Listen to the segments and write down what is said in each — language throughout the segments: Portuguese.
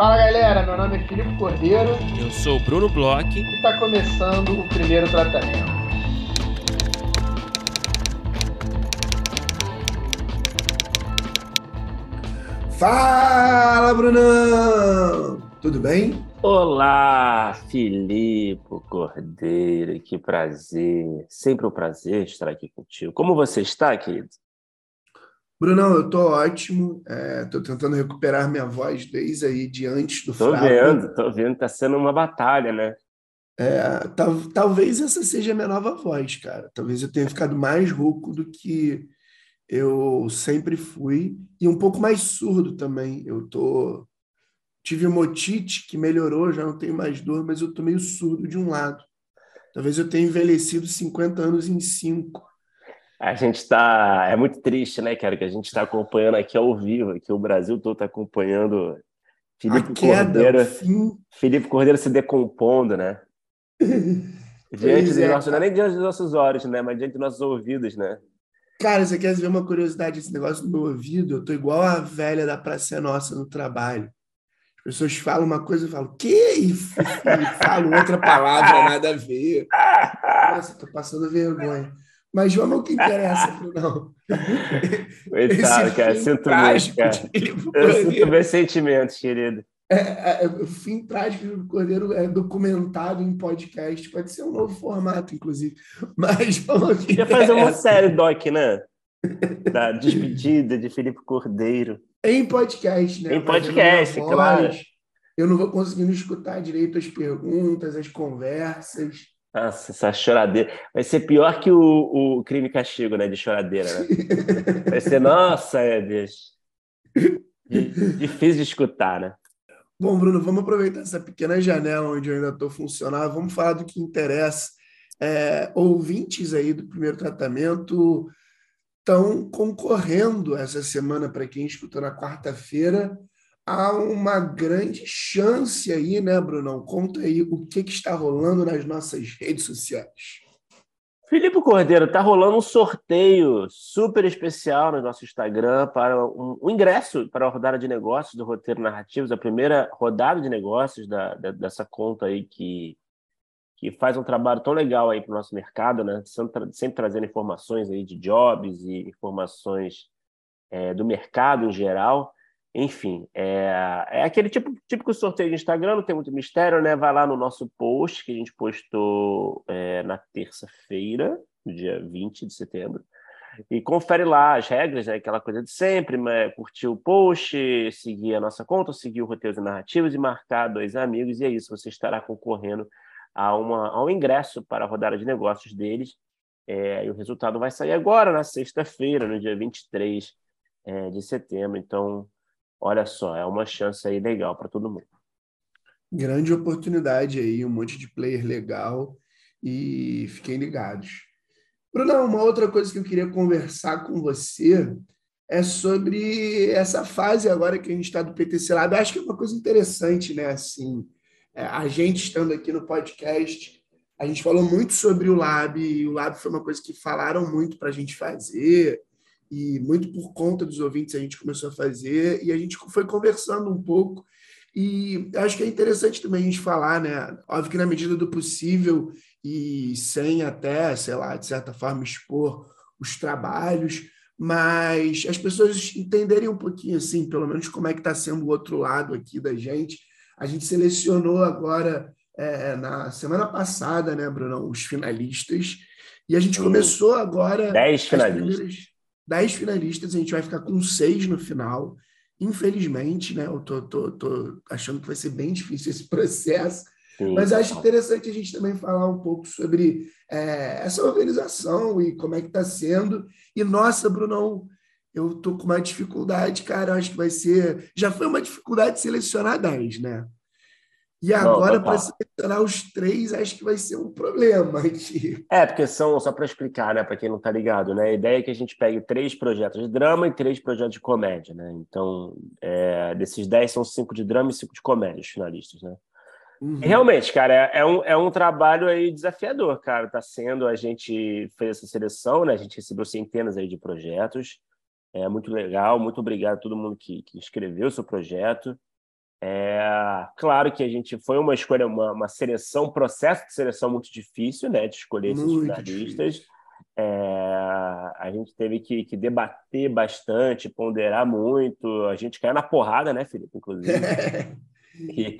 Fala galera, meu nome é Filipe Cordeiro. Eu sou o Bruno Bloch. E está começando o primeiro tratamento. Fala, Brunão! Tudo bem? Olá, Filipe Cordeiro, que prazer. Sempre um prazer estar aqui contigo. Como você está, querido? Brunão, eu tô ótimo. É, tô tentando recuperar minha voz desde aí de antes do Tô vendo, tô vendo. Tá sendo uma batalha, né? É, tal, talvez essa seja a minha nova voz, cara. Talvez eu tenha ficado mais rouco do que eu sempre fui e um pouco mais surdo também. Eu tô tive uma otite que melhorou, já não tenho mais dor, mas eu tô meio surdo de um lado. Talvez eu tenha envelhecido 50 anos em 5. A gente está. É muito triste, né, cara, que a gente está acompanhando aqui ao vivo, que o Brasil todo está acompanhando Felipe Cordeiro. Felipe Cordeiro se decompondo, né? diante dos é, nossos, não é nem diante dos nossos olhos, né? Mas diante dos nossos ouvidos, né? Cara, você quer ver uma curiosidade? Esse negócio do meu ouvido, eu tô igual a velha da Praça Nossa no trabalho. As pessoas falam uma coisa e falam, que? E falam outra palavra, nada a ver. Nossa, tô passando vergonha. Mas vamos ao que interessa, não. Coitado, cara. Sinto muito, cara. Eu sinto meus sentimentos, querido. É, é, é, o fim trágico do Cordeiro é documentado em podcast. Pode ser um novo formato, inclusive. Mas vamos ao que Podia fazer uma série, Doc, né? Da despedida de Felipe Cordeiro. Em podcast, né? Em podcast, claro. Eu não vou conseguindo escutar direito as perguntas, as conversas. Nossa, essa choradeira. Vai ser pior que o, o crime castigo, né? De choradeira, né? Vai ser, nossa, é, bicho. Difícil de escutar, né? Bom, Bruno, vamos aproveitar essa pequena janela onde eu ainda estou funcionando. Vamos falar do que interessa. É, ouvintes aí do primeiro tratamento estão concorrendo essa semana, para quem escutou na quarta-feira, há uma grande chance aí, né, Brunão? Conta aí o que, que está rolando nas nossas redes sociais. Felipe Cordeiro, está rolando um sorteio super especial no nosso Instagram para um, um, ingresso para a rodada de negócios do Roteiro Narrativos, a primeira rodada de negócios da, da, dessa conta aí que, que faz um trabalho tão legal aí para o nosso mercado, né? Sempre, sempre, trazendo informações aí de jobs e informações é, do mercado em geral. Enfim, é, é aquele tipo, típico sorteio de Instagram, não tem muito mistério, né? Vai lá no nosso post, que a gente postou é, na terça-feira, dia 20 de setembro, e confere lá as regras, né? aquela coisa de sempre, né? curtir o post, seguir a nossa conta, seguir o Roteiros e Narrativos e marcar dois amigos, e é isso, você estará concorrendo a, uma, a um ingresso para a rodada de negócios deles, é, e o resultado vai sair agora, na sexta-feira, no dia 23 é, de setembro, então olha só, é uma chance aí legal para todo mundo. Grande oportunidade aí, um monte de player legal e fiquem ligados. Bruno, uma outra coisa que eu queria conversar com você é sobre essa fase agora que a gente está do PTC Lab. Eu acho que é uma coisa interessante, né? Assim, é, a gente estando aqui no podcast, a gente falou muito sobre o Lab, e o Lab foi uma coisa que falaram muito para a gente fazer, e muito por conta dos ouvintes a gente começou a fazer e a gente foi conversando um pouco e acho que é interessante também a gente falar, né? Óbvio que na medida do possível e sem até, sei lá, de certa forma expor os trabalhos, mas as pessoas entenderem um pouquinho assim, pelo menos como é que está sendo o outro lado aqui da gente. A gente selecionou agora é, na semana passada, né, Bruno, os finalistas e a gente começou agora. Dez finalistas dez finalistas, a gente vai ficar com seis no final. Infelizmente, né? Eu tô, tô, tô achando que vai ser bem difícil esse processo. Sim. Mas acho interessante a gente também falar um pouco sobre é, essa organização e como é que está sendo. E, nossa, Brunão, eu tô com uma dificuldade, cara. Acho que vai ser. Já foi uma dificuldade selecionar 10, né? E agora, para selecionar os três, acho que vai ser um problema aqui. É, porque são, só para explicar, né, para quem não está ligado, né, a ideia é que a gente pegue três projetos de drama e três projetos de comédia, né? Então, é, desses dez são cinco de drama e cinco de comédia, os finalistas, né? Uhum. Realmente, cara, é, é, um, é um trabalho aí desafiador, cara. Está sendo, a gente fez essa seleção, né? A gente recebeu centenas aí de projetos. É muito legal. Muito obrigado a todo mundo que, que escreveu o seu projeto. É, claro que a gente foi uma escolha, uma, uma seleção, um processo de seleção muito difícil, né? De escolher esses muito finalistas. É, a gente teve que, que, debater bastante, ponderar muito. A gente caiu na porrada, né, Felipe? Inclusive. e,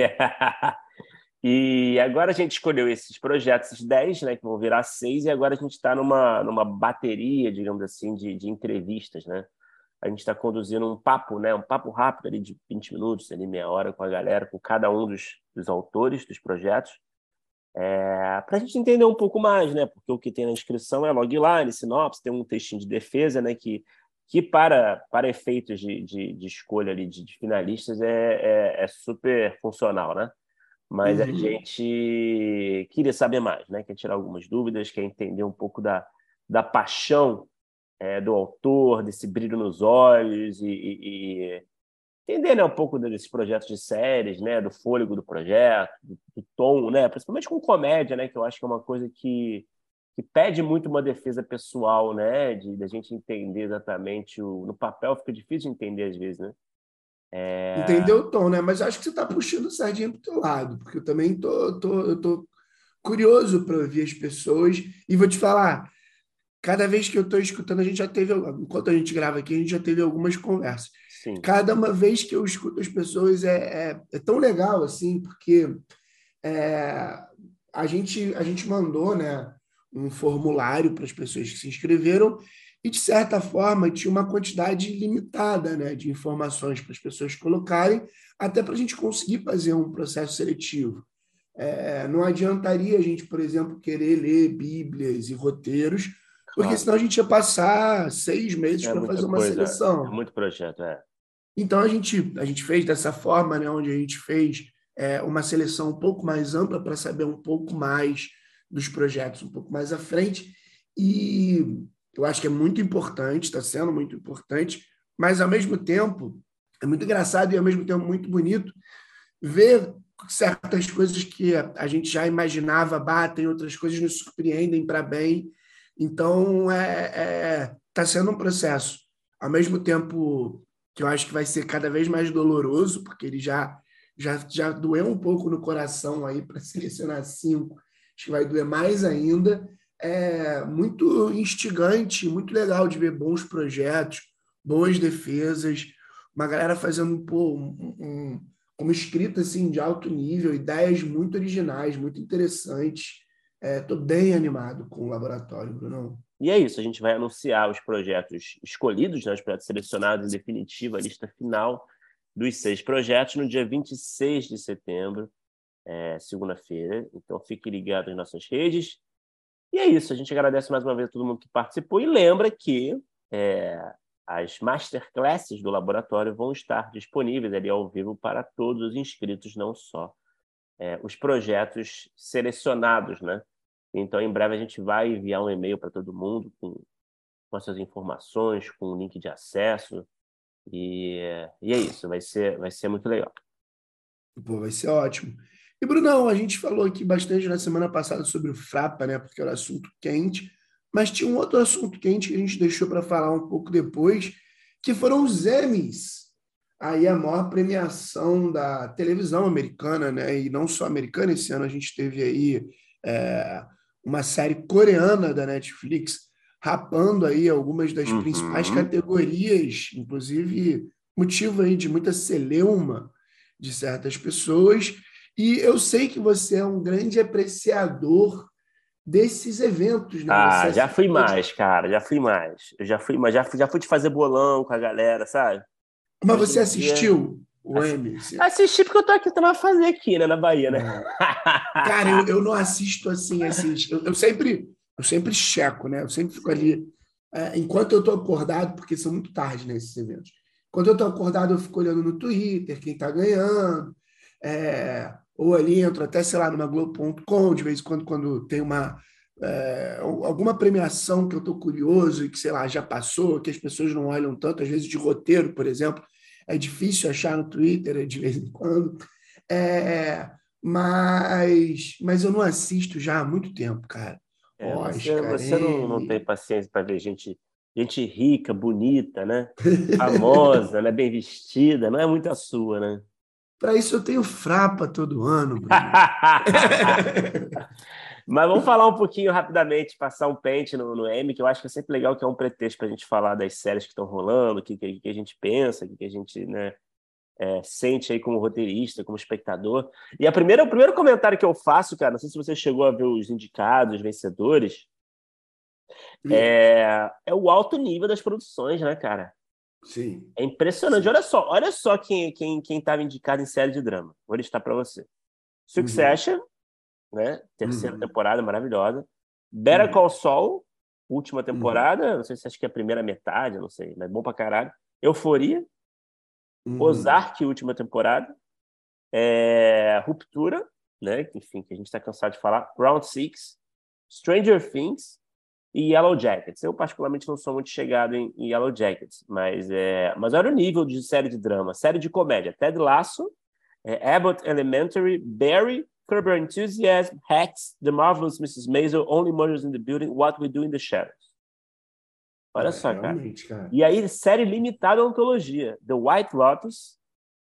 e, agora a gente escolheu esses projetos, esses 10, né, que vão virar seis, e agora a gente está numa, numa bateria, digamos assim, de, de entrevistas, né? A gente está conduzindo um papo, né, um papo rápido ali de 20 minutos, ali meia hora com a galera, com cada um dos, dos autores dos projetos, é, para a gente entender um pouco mais, né, porque o que tem na inscrição é logline, sinopse, tem um textinho de defesa, né, que, que para, para efeitos de, de, de escolha ali de, de finalistas é, é, é, super funcional, né? Mas uhum. a gente queria saber mais, né? Quer tirar algumas dúvidas, quer entender um pouco da, da paixão é, do autor, desse brilho nos olhos e, e, e entender né, um pouco desses projetos de séries, né, do fôlego do projeto, do, do, tom, né, principalmente com comédia, né, que eu acho que é uma coisa que, que pede muito uma defesa pessoal, né, de da gente entender exatamente o no papel fica difícil de entender às vezes, né? É... Entender o tom, né? Mas acho que você está puxando o sardinha para o teu lado, porque eu também tô, tô, eu tô curioso para ouvir as pessoas e vou te falar cada vez que eu estou escutando, a gente já teve, enquanto a gente grava aqui, a gente já teve algumas conversas. Sim. Cada uma vez que eu escuto as pessoas é, é, é tão legal, assim, porque é, a, gente, a gente mandou né, um formulário para as pessoas que se inscreveram e, de certa forma, tinha uma quantidade limitada né, de informações para as pessoas colocarem, até para a gente conseguir fazer um processo seletivo. É, não adiantaria a gente, por exemplo, querer ler bíblias e roteiros porque senão a gente ia passar seis meses é para fazer uma coisa, seleção. É muito projeto, é. Então a gente, a gente fez dessa forma, né, onde a gente fez é, uma seleção um pouco mais ampla para saber um pouco mais dos projetos, um pouco mais à frente. E eu acho que é muito importante, está sendo muito importante, mas ao mesmo tempo é muito engraçado e ao mesmo tempo muito bonito ver certas coisas que a gente já imaginava batem, outras coisas nos surpreendem para bem então, é, é, tá sendo um processo, ao mesmo tempo que eu acho que vai ser cada vez mais doloroso, porque ele já, já, já doeu um pouco no coração aí para selecionar cinco, acho que vai doer mais ainda. É muito instigante, muito legal de ver bons projetos, boas defesas, uma galera fazendo pô, um, um, uma escrita assim, de alto nível, ideias muito originais, muito interessantes. Estou é, bem animado com o laboratório, Bruno. E é isso, a gente vai anunciar os projetos escolhidos, né, os projetos selecionados em definitiva, a lista final dos seis projetos, no dia 26 de setembro, é, segunda-feira. Então fique ligado nas nossas redes. E é isso, a gente agradece mais uma vez a todo mundo que participou e lembra que é, as masterclasses do laboratório vão estar disponíveis ali ao vivo para todos os inscritos, não só é, os projetos selecionados, né? Então, em breve, a gente vai enviar um e-mail para todo mundo com, com essas informações, com o link de acesso. E, e é isso, vai ser, vai ser muito legal. Pô, vai ser ótimo. E, Brunão, a gente falou aqui bastante na semana passada sobre o Frapa, né? Porque era assunto quente. Mas tinha um outro assunto quente que a gente deixou para falar um pouco depois, que foram os Emmys aí a maior premiação da televisão americana, né? E não só americana, esse ano a gente teve aí é, uma série coreana da Netflix rapando aí algumas das uhum. principais categorias, inclusive motivo aí de muita celeuma de certas pessoas. E eu sei que você é um grande apreciador desses eventos, né? Ah, já fui mais, cara, já fui mais. Eu já fui, mas já fui, já fui de fazer bolão com a galera, sabe? Mas você assistiu o Emmy? Assisti porque eu tô aqui tentando fazer aqui, né, na Bahia, né? É. Cara, eu, eu não assisto assim, assim eu, eu, sempre eu sempre checo, né? Eu sempre fico ali é, enquanto eu tô acordado, porque são muito tarde nesses né, eventos. Quando eu tô acordado, eu fico olhando no Twitter quem tá ganhando, é, ou ali entro até, sei lá, numa Globo.com, de vez em quando, quando tem uma é, alguma premiação que eu estou curioso e que, sei lá, já passou, que as pessoas não olham tanto, às vezes de roteiro, por exemplo, é difícil achar no Twitter de vez em quando. É, mas, mas eu não assisto já há muito tempo, cara. É, Oscar, você, você não, não, tem paciência para ver gente, gente rica, bonita, né? Famosa, né? bem vestida, não é muito a sua, né? Para isso eu tenho frapa todo ano. Mas vamos falar um pouquinho rapidamente, passar um pente no, no M, que eu acho que é sempre legal que é um pretexto para a gente falar das séries que estão rolando, o que, que, que, a gente pensa, o que, que a gente né, é, sente aí como roteirista, como espectador. E a primeira, o primeiro comentário que eu faço, cara, não sei se você chegou a ver os indicados, os vencedores, é, é o alto nível das produções, né, cara? Sim. É impressionante. Sim. Olha só, olha só quem quem quem estava indicado em série de drama. Vou listar para você. Succession, uhum. Né? Terceira uhum. temporada maravilhosa. Better uhum. Call Saul, última temporada. Não sei se acho que é a primeira metade, não sei, mas bom pra caralho. Euforia. Uhum. Ozark, última temporada. É... Ruptura, né? Enfim, que a gente está cansado de falar. Round Six. Stranger Things e Yellow Jackets. Eu, particularmente, não sou muito chegado em, em Yellow Jackets, mas, é, mas olha o nível de série de drama. Série de comédia. Ted Lasso, é, Abbott Elementary, Barry, Curb Your Enthusiasm, Hacks, The Marvelous Mrs. Maisel, Only Murders in the Building, What We Do in the Shadows. Olha é, só, cara. cara. E aí, série limitada à antologia. The White Lotus,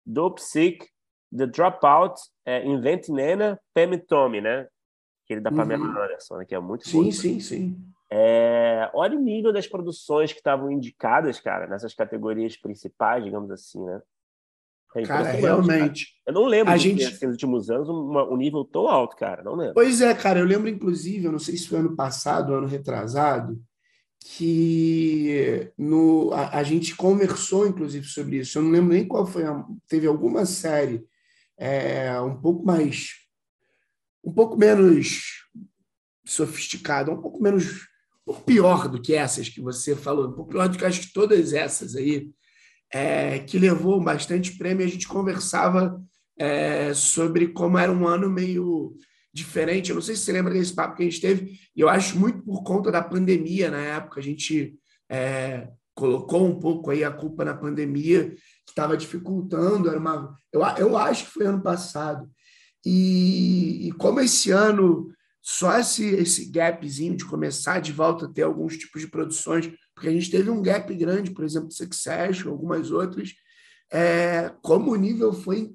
Dope Sick, The Dropout, é, Invent Nena, Pam e Tommy, né? Aquele da Pamela uhum. Anderson, né? que é muito Sim, bom, sim, sim. É, olha o nível das produções que estavam indicadas, cara, nessas categorias principais, digamos assim, né? É cara, realmente. Cara. Eu não lembro a gente... ter, assim, nos últimos anos uma, um nível tão alto, cara. Não lembro. Pois é, cara. Eu lembro, inclusive, eu não sei se foi ano passado, ano retrasado, que no, a, a, gente conversou, inclusive, sobre isso. Eu não lembro nem qual foi. A, teve alguma série é, um pouco mais. um pouco menos sofisticada, um pouco menos pouco pior do que essas que você falou, um pouco pior do que acho que todas essas aí, é, que levou bastante prêmio. A gente conversava é, sobre como era um ano meio diferente. Eu não sei se você lembra desse papo que a gente teve, e eu acho muito por conta da pandemia na época. A gente é, colocou um pouco aí a culpa na pandemia, que estava dificultando. Era uma, eu, eu acho que foi ano passado. E, e como esse ano só esse, esse gapzinho de começar de volta a ter alguns tipos de produções, porque a gente teve um gap grande, por exemplo, Succession, algumas outras, é, como o nível foi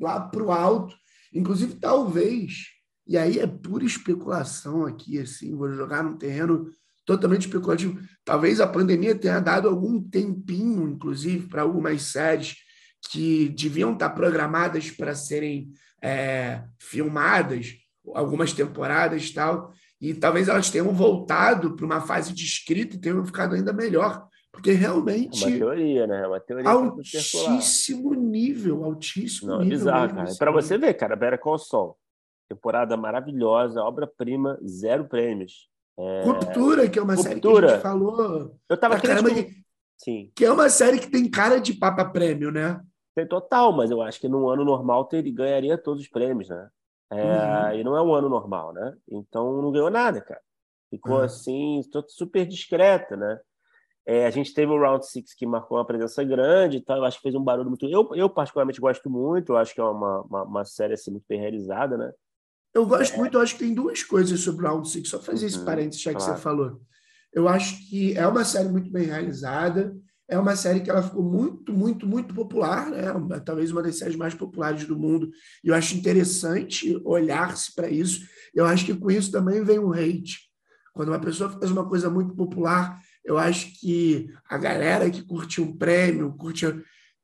lá para o alto, inclusive talvez, e aí é pura especulação aqui, assim, vou jogar num terreno totalmente especulativo, talvez a pandemia tenha dado algum tempinho, inclusive, para algumas séries que deviam estar programadas para serem é, filmadas, algumas temporadas e tal, e talvez elas tenham voltado para uma fase de escrita e tenham ficado ainda melhor, porque realmente. É uma teoria, né? É uma teoria altíssimo nível, altíssimo Não, nível. Bizarro, cara. Assim. Para você ver, cara, Better Call Sol, temporada maravilhosa, obra-prima, zero prêmios. É... Ruptura, que é uma Ruptura. série que a gente falou. Eu tava caramba, que... Sim. Que é uma série que tem cara de papa prêmio, né? Tem total, mas eu acho que num ano normal ele ganharia todos os prêmios, né? É, uhum. E não é um ano normal, né? Então não ganhou nada, cara. Ficou uhum. assim, super discreta, né? É, a gente teve o Round Six que marcou uma presença grande e tal. Eu acho que fez um barulho muito. Eu, eu particularmente, gosto muito. Eu acho que é uma, uma, uma série assim, muito bem realizada, né? Eu gosto é. muito. Eu acho que tem duas coisas sobre o Round Six. Só fazer esse uhum, parênteses, já que claro. você falou. Eu acho que é uma série muito bem realizada é uma série que ela ficou muito, muito, muito popular, né? talvez uma das séries mais populares do mundo. E eu acho interessante olhar-se para isso. Eu acho que com isso também vem um hate. Quando uma pessoa faz uma coisa muito popular, eu acho que a galera que curte um prêmio, curte,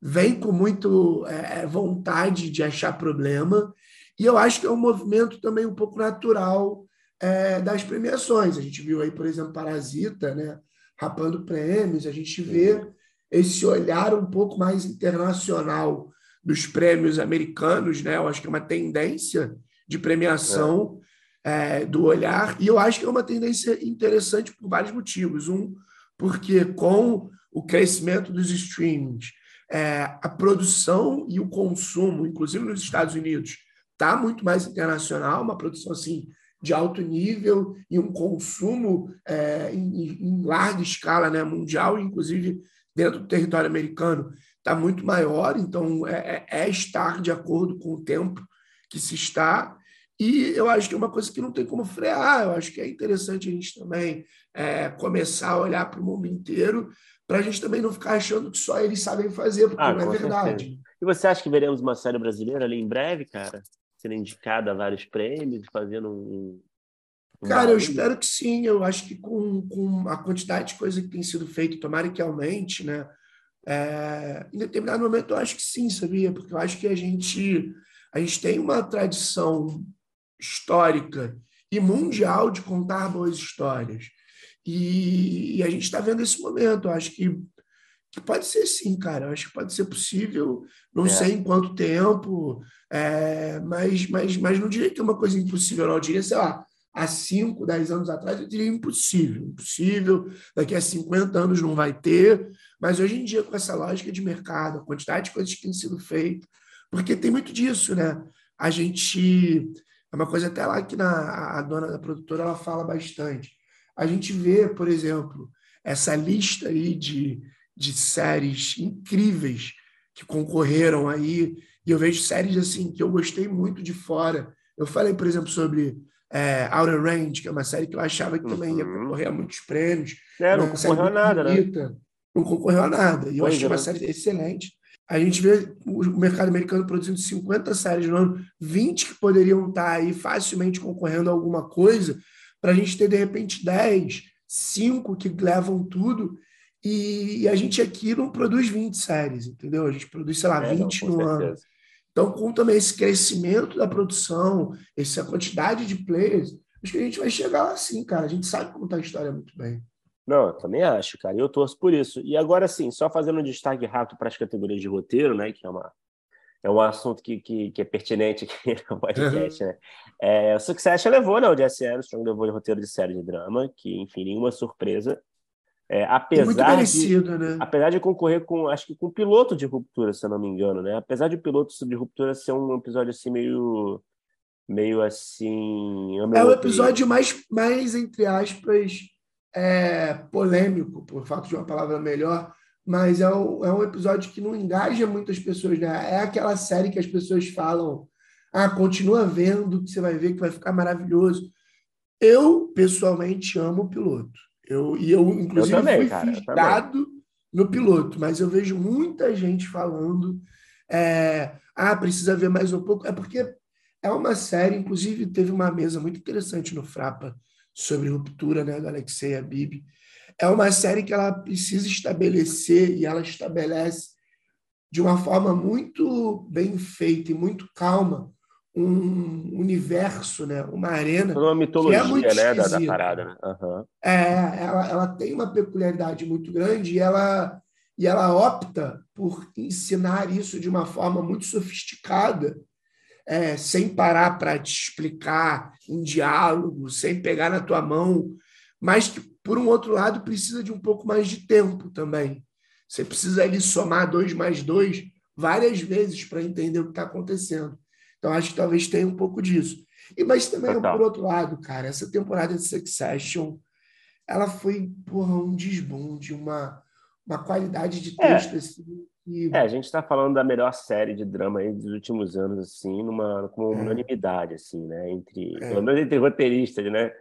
vem com muito é, vontade de achar problema. E eu acho que é um movimento também um pouco natural é, das premiações. A gente viu aí, por exemplo, Parasita, né? Rapando prêmios, a gente vê esse olhar um pouco mais internacional dos prêmios americanos, né? Eu acho que é uma tendência de premiação é. É, do olhar, e eu acho que é uma tendência interessante por vários motivos. Um, porque com o crescimento dos streamings, é, a produção e o consumo, inclusive nos Estados Unidos, está muito mais internacional, uma produção assim de alto nível e um consumo é, em, em, larga escala, né, mundial, inclusive dentro do território americano, está muito maior. Então, é, é, é, estar de acordo com o tempo que se está. E eu acho que é uma coisa que não tem como frear. Eu acho que é interessante a gente também é, começar a olhar para o mundo inteiro, para a gente também não ficar achando que só eles sabem fazer, porque ah, não é verdade. Certeza. E você acha que veremos uma série brasileira ali em breve, cara? Sendo indicada a vários prêmios, fazendo um. um cara, eu espero que sim. Eu acho que com, com a quantidade de coisa que tem sido feita, tomara que aumente, né? É, em determinado momento eu acho que sim, sabia? Porque eu acho que a gente, a gente tem uma tradição histórica e mundial de contar boas histórias. E, e a gente está vendo esse momento. Eu acho que, que pode ser sim, cara. Eu acho que pode ser possível. Não é. sei em quanto tempo, é, mas, mas, mas não diria que é uma coisa impossível, não. Eu diria, sei lá, há 5, 10 anos atrás, eu diria impossível. Impossível, daqui a 50 anos não vai ter. Mas hoje em dia, com essa lógica de mercado, a quantidade de coisas que têm sido feitas, porque tem muito disso, né? A gente é uma coisa até lá que na, a dona da produtora ela fala bastante. A gente vê, por exemplo, essa lista aí de, de séries incríveis que concorreram aí, e eu vejo séries assim que eu gostei muito de fora. Eu falei, por exemplo, sobre é, Outer Range, que é uma série que eu achava que também ia uhum. concorrer a muitos prêmios. É, não concorreu a nada, né? bonita, né? Não concorreu a nada. E eu achei é. uma série excelente. A gente vê o mercado americano produzindo 50 séries no ano, 20 que poderiam estar aí facilmente concorrendo a alguma coisa, para a gente ter, de repente, 10, 5 que levam tudo, e, e, a gente aqui não produz 20 séries, entendeu? A gente produz, sei lá, é, 20 não, no certeza. ano. Então, com também esse crescimento da produção, essa quantidade de players, acho que a gente vai chegar lá sim, cara. A gente sabe contar a história muito bem. Não, eu também acho, cara. Eu torço por isso. E agora sim, só fazendo um destaque rápido para as categorias de roteiro, né? Que é uma é um assunto que, que, que é pertinente aqui no podcast, né? É, o Succession levou, né? O Jesse Armstrong levou o roteiro de série de drama, que, enfim, nenhuma surpresa. É, apesar muito merecido, de, né? Apesar de concorrer com, acho que com o piloto de ruptura, se eu não me engano, né? Apesar de o piloto de ruptura ser um episódio assim meio meio assim. É o episódio mais, mais entre aspas, é, polêmico, por falta de uma palavra melhor, mas é um, é um episódio que não engaja muitas pessoas, né? É aquela série que as pessoas falam, ah, continua vendo, que você vai ver que vai ficar maravilhoso. Eu, pessoalmente, amo o piloto. Eu, e eu, inclusive, eu também, fui cara, no piloto, mas eu vejo muita gente falando é, ah, precisa ver mais um pouco. É porque é uma série, inclusive, teve uma mesa muito interessante no Frapa, sobre ruptura, né, da Alexei Habib. É uma série que ela precisa estabelecer e ela estabelece de uma forma muito bem feita e muito calma um universo, né? uma arena. Uma mitologia, é né? Da, da, parada. Né? Uhum. É, ela, ela tem uma peculiaridade muito grande e ela, e ela opta por ensinar isso de uma forma muito sofisticada é, sem parar para te explicar em diálogo, sem pegar na tua mão, mas que, por um outro lado, precisa de um pouco mais de tempo também. Você precisa ali somar dois mais dois várias vezes para entender o que está acontecendo. Então, acho que talvez tenha um pouco disso. E Mas também, Total. por outro lado, cara, essa temporada de Succession, ela foi porra, um desbunde, uma, uma qualidade de é. texto é. assim, é, a gente está falando da melhor série de drama aí dos últimos anos, assim, numa, com é. unanimidade, assim, né? Entre, é. Pelo menos entre roteiristas, né?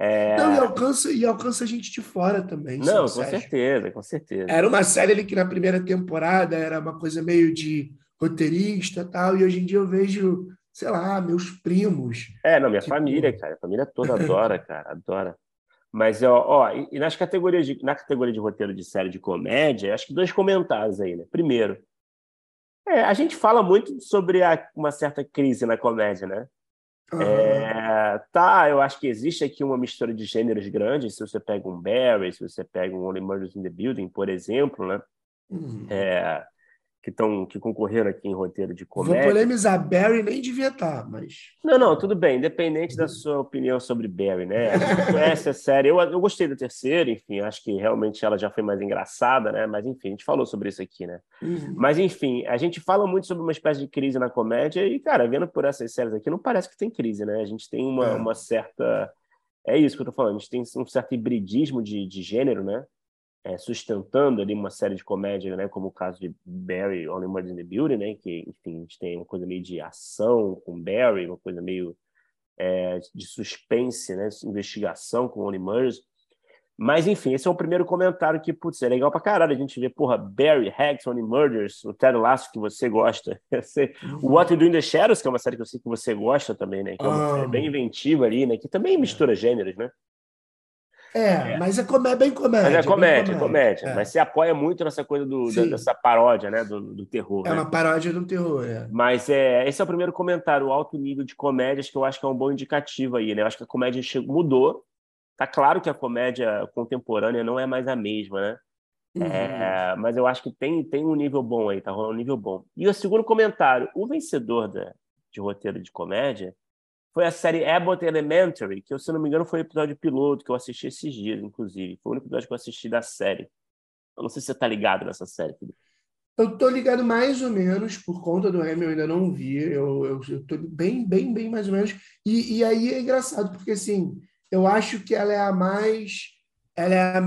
É... Não, e alcança, e alcança a gente de fora também. Não, com certeza, com certeza. Era uma série ali que na primeira temporada era uma coisa meio de roteirista tal, e hoje em dia eu vejo, sei lá, meus primos. É, não, minha família, cara, a família toda adora, cara, adora. Mas, ó, ó e nas categorias de, na categoria de roteiro de série de comédia, acho que dois comentários aí, né? Primeiro, é, a gente fala muito sobre a, uma certa crise na comédia, né? Uhum. É, tá, eu acho que existe aqui uma mistura de gêneros grandes. Se você pega um Barry, se você pega um Only Murders in the Building, por exemplo, né? Uhum. É, que, tão, que concorreram aqui em roteiro de comédia. Vou polemizar, Barry nem devia estar, tá, mas. Não, não, tudo bem, independente da sua opinião sobre Barry, né? A gente conhece a série. Eu, eu gostei da terceira, enfim, acho que realmente ela já foi mais engraçada, né? Mas enfim, a gente falou sobre isso aqui, né? Uhum. Mas enfim, a gente fala muito sobre uma espécie de crise na comédia e, cara, vendo por essas séries aqui, não parece que tem crise, né? A gente tem uma, é. uma certa. É isso que eu tô falando, a gente tem um certo hibridismo de, de gênero, né? É, sustentando ali uma série de comédia, né, como o caso de Barry, Only Murders in the Building, né, que, enfim, a gente tem uma coisa meio de ação com Barry, uma coisa meio é, de suspense, né? investigação com Only Murders. Mas, enfim, esse é o primeiro comentário que, putz, é legal pra caralho a gente ver, porra, Barry, Hacks, Only Murders, o Ted Lasso que você gosta, o What You Do in the Shadows, que é uma série que eu sei que você gosta também, né? Que é uma série bem inventiva ali, né? Que também mistura gêneros, né? É, é, mas é, comé bem comédia. Mas é comédia, comédia. comédia. É. Mas se apoia muito nessa coisa do, da, dessa paródia, né? Do, do terror. É né? uma paródia do terror, é. Mas é, esse é o primeiro comentário, o alto nível de comédias, que eu acho que é um bom indicativo aí, né? Eu acho que a comédia chegou, mudou. Tá claro que a comédia contemporânea não é mais a mesma, né? Uhum. É, mas eu acho que tem, tem um nível bom aí, tá rolando um nível bom. E o segundo comentário, o vencedor da, de roteiro de comédia foi a série Abbott Elementary, que, se não me engano, foi o episódio piloto que eu assisti esses dias, inclusive. Foi o único episódio que eu assisti da série. Eu não sei se você tá ligado nessa série, Felipe. Eu tô ligado mais ou menos, por conta do Hamilton, eu ainda não vi. Eu, eu, eu tô bem, bem, bem mais ou menos. E, e aí é engraçado, porque assim, eu acho que ela é a mais. Ela é a,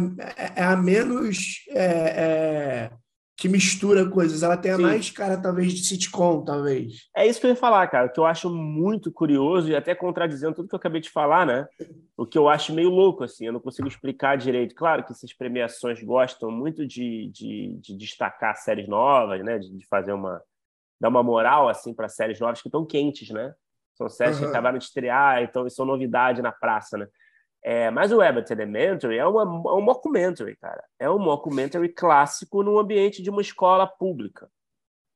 é a menos. É, é, que mistura coisas. Ela tem a Sim. mais cara, talvez, de sitcom, talvez. É isso que eu ia falar, cara. O que eu acho muito curioso, e até contradizendo tudo que eu acabei de falar, né? O que eu acho meio louco, assim, eu não consigo explicar direito. Claro que essas premiações gostam muito de, de, de destacar séries novas, né? De, de, fazer uma. dar uma moral, assim, para séries novas que estão quentes, né? São séries uhum. que acabaram de estrear, então são novidade na praça, né? É, mas o Abbott Elementary é, uma, é um mockumentary, cara. É um mockumentary clássico num ambiente de uma escola pública.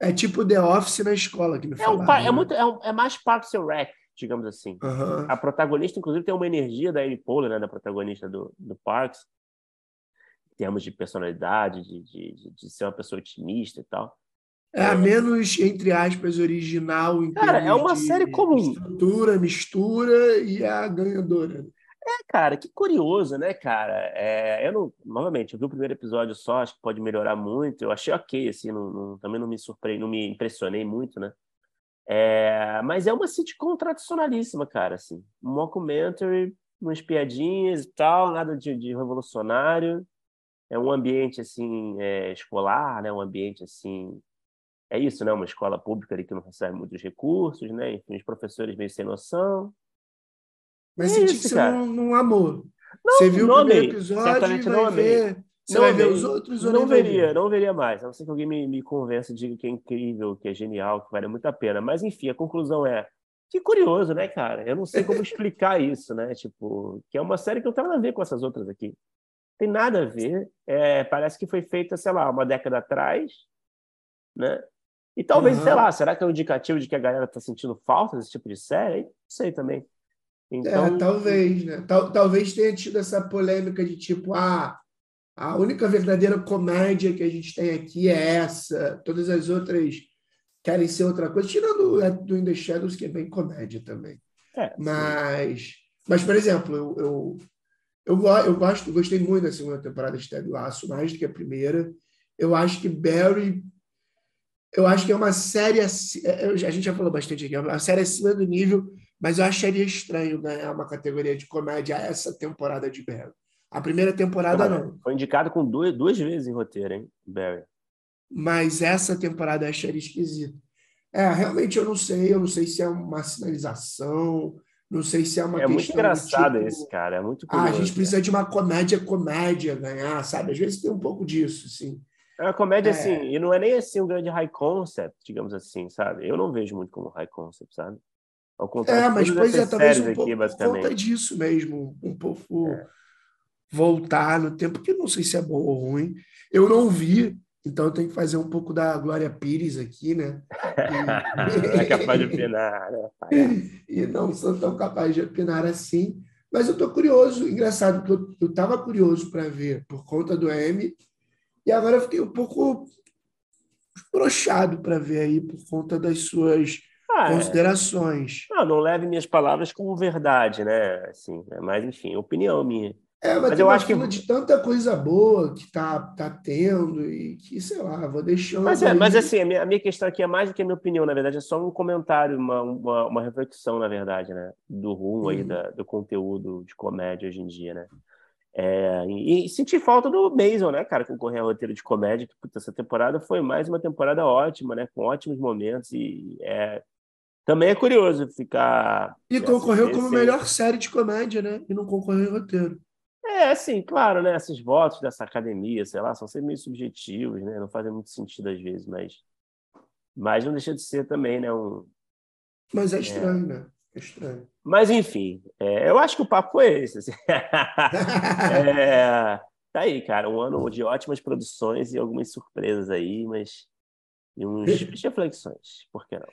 É tipo The Office na escola que me é, um, né? é, muito, é, um, é mais Parks and Rec, digamos assim. Uhum. A protagonista, inclusive, tem uma energia da Amy Poehler, né, da protagonista do, do Parks, em termos de personalidade, de, de, de ser uma pessoa otimista e tal. É a menos, entre aspas, original em Cara, é uma série comum. Estrutura, mistura e a ganhadora. É, cara, que curioso, né, cara? É, eu não, novamente, eu vi o primeiro episódio só, acho que pode melhorar muito. Eu achei ok, assim, não, não, também não me surpreendi, não me impressionei muito, né? É, mas é uma sitcom tradicionalíssima, cara, assim. Um mockumentary, umas piadinhas e tal, nada de, de revolucionário. É um ambiente, assim, é, escolar, né? Um ambiente, assim... É isso, né? Uma escola pública ali que não recebe muitos recursos, né? Enfim, os professores meio sem noção. Mas senti que você não, não, amou. Não, você viu o primeiro episódio Certamente vai não ver... Você não vai ver os outros ou não veria, não veria mais. A não ser que alguém me, me convença, diga que é incrível, que é genial, que vale muito a pena. Mas, enfim, a conclusão é que curioso, né, cara? Eu não sei como explicar isso, né? Tipo, que é uma série que não tem nada a ver com essas outras aqui. Tem nada a ver. É, parece que foi feita, sei lá, uma década atrás, né? E talvez, uhum. sei lá, será que é um indicativo de que a galera tá sentindo falta desse tipo de série? Não sei também. Então... É, talvez, né? Tal, talvez tenha tido essa polêmica de tipo, ah, a única verdadeira comédia que a gente tem aqui é essa, todas as outras querem ser outra coisa, tirando o do In The Shadows, que é bem comédia também. É, mas, mas, por exemplo, eu, eu, eu, eu gosto, gostei muito da segunda temporada de Ted Lasso, mais do que a primeira. Eu acho que Barry eu acho que é uma série. É, a gente já falou bastante aqui, é uma série acima do nível mas eu acharia estranho ganhar uma categoria de comédia essa temporada de Barry. A primeira temporada não. Foi indicado com duas, duas vezes em roteiro, hein, Barry. Mas essa temporada eu acharia esquisito. É, realmente eu não sei, eu não sei se é uma sinalização, não sei se é uma É muito engraçado tipo, esse, cara, é muito curioso, Ah, a gente precisa de uma comédia, comédia ganhar, sabe? Às vezes tem um pouco disso, sim. É uma comédia, é... assim, e não é nem assim um grande high concept, digamos assim, sabe? Eu não vejo muito como high concept, sabe? Ao contrário, é, mas pois é, talvez um pouco aqui, conta disso mesmo, um pouco é. voltar no tempo, que não sei se é bom ou ruim. Eu não vi, então eu tenho que fazer um pouco da Glória Pires aqui, né? E... é capaz de opinar, né? e não sou tão capaz de opinar assim. Mas eu estou curioso, engraçado, eu estava curioso para ver por conta do M, e agora eu fiquei um pouco brochado para ver aí por conta das suas ah, considerações. Não, não leve minhas palavras como verdade, né? Assim, é mas enfim, opinião minha. É, mas, mas eu acho que de tanta coisa boa que tá, tá tendo e que, sei lá, vou deixando. Mas, é, mas assim, a minha, a minha, questão aqui é mais do que a minha opinião, na verdade, é só um comentário, uma, uma, uma reflexão, na verdade, né? Do rumo aí, uhum. da, do conteúdo de comédia hoje em dia, né? É, e, e senti falta do Mason, né, cara, concorrer ao roteiro de comédia. Puta, essa temporada foi mais uma temporada ótima, né? Com ótimos momentos e é, também é curioso ficar. E concorreu como melhor série de comédia, né? E não concorreu em roteiro. É, assim, claro, né? Esses votos dessa academia, sei lá, são sempre meio subjetivos, né? Não fazem muito sentido às vezes, mas. Mas não deixa de ser também, né? Um... Mas é estranho, é... né? É estranho. Mas, enfim, é, eu acho que o papo foi esse. Assim. é, tá aí, cara. Um ano de ótimas produções e algumas surpresas aí, mas. E uns reflexões, por que não?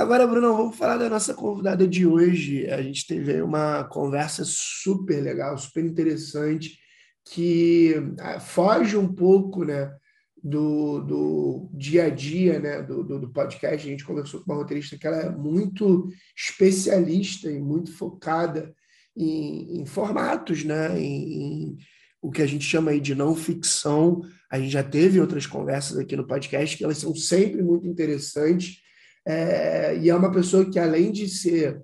Agora, Bruno, vamos falar da nossa convidada de hoje. A gente teve uma conversa super legal, super interessante, que ah, foge um pouco né, do, do dia a dia né, do, do, do, podcast. A gente conversou com uma roteirista que ela é muito especialista e muito focada em, em formatos, né, em, em o que a gente chama aí de não ficção. A gente já teve outras conversas aqui no podcast que elas são sempre muito interessantes é, e é uma pessoa que, além de ser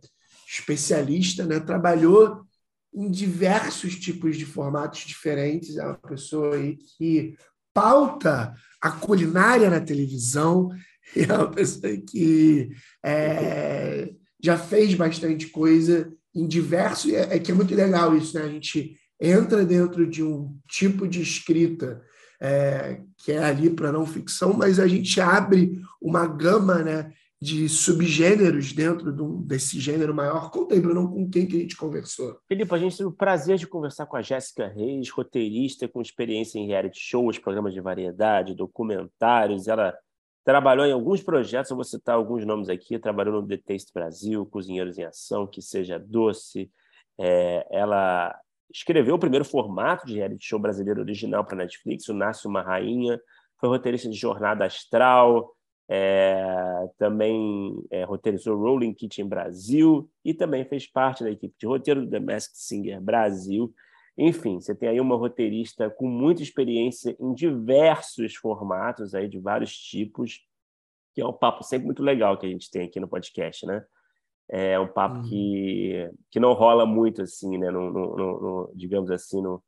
especialista, né, trabalhou em diversos tipos de formatos diferentes. É uma pessoa aí que pauta a culinária na televisão. É uma pessoa que é, já fez bastante coisa em diversos. É, é que é muito legal isso, né? A gente entra dentro de um tipo de escrita é, que é ali para não ficção, mas a gente abre uma gama né, de subgêneros dentro desse gênero maior. Bruno, com quem que a gente conversou. Felipe, a gente teve o prazer de conversar com a Jéssica Reis, roteirista com experiência em reality shows, programas de variedade, documentários. Ela trabalhou em alguns projetos, eu vou citar alguns nomes aqui. Trabalhou no The Taste Brasil, Cozinheiros em Ação, Que Seja Doce. É, ela escreveu o primeiro formato de reality show brasileiro original para Netflix, o Nasce Uma Rainha. Foi roteirista de Jornada Astral, é, também é, roteirizou Rolling Kitchen Brasil e também fez parte da equipe de roteiro do The Masked Singer Brasil. Enfim, você tem aí uma roteirista com muita experiência em diversos formatos, aí de vários tipos, que é um papo sempre muito legal que a gente tem aqui no podcast, né? É um papo uhum. que, que não rola muito, assim, né? No, no, no, digamos assim, no,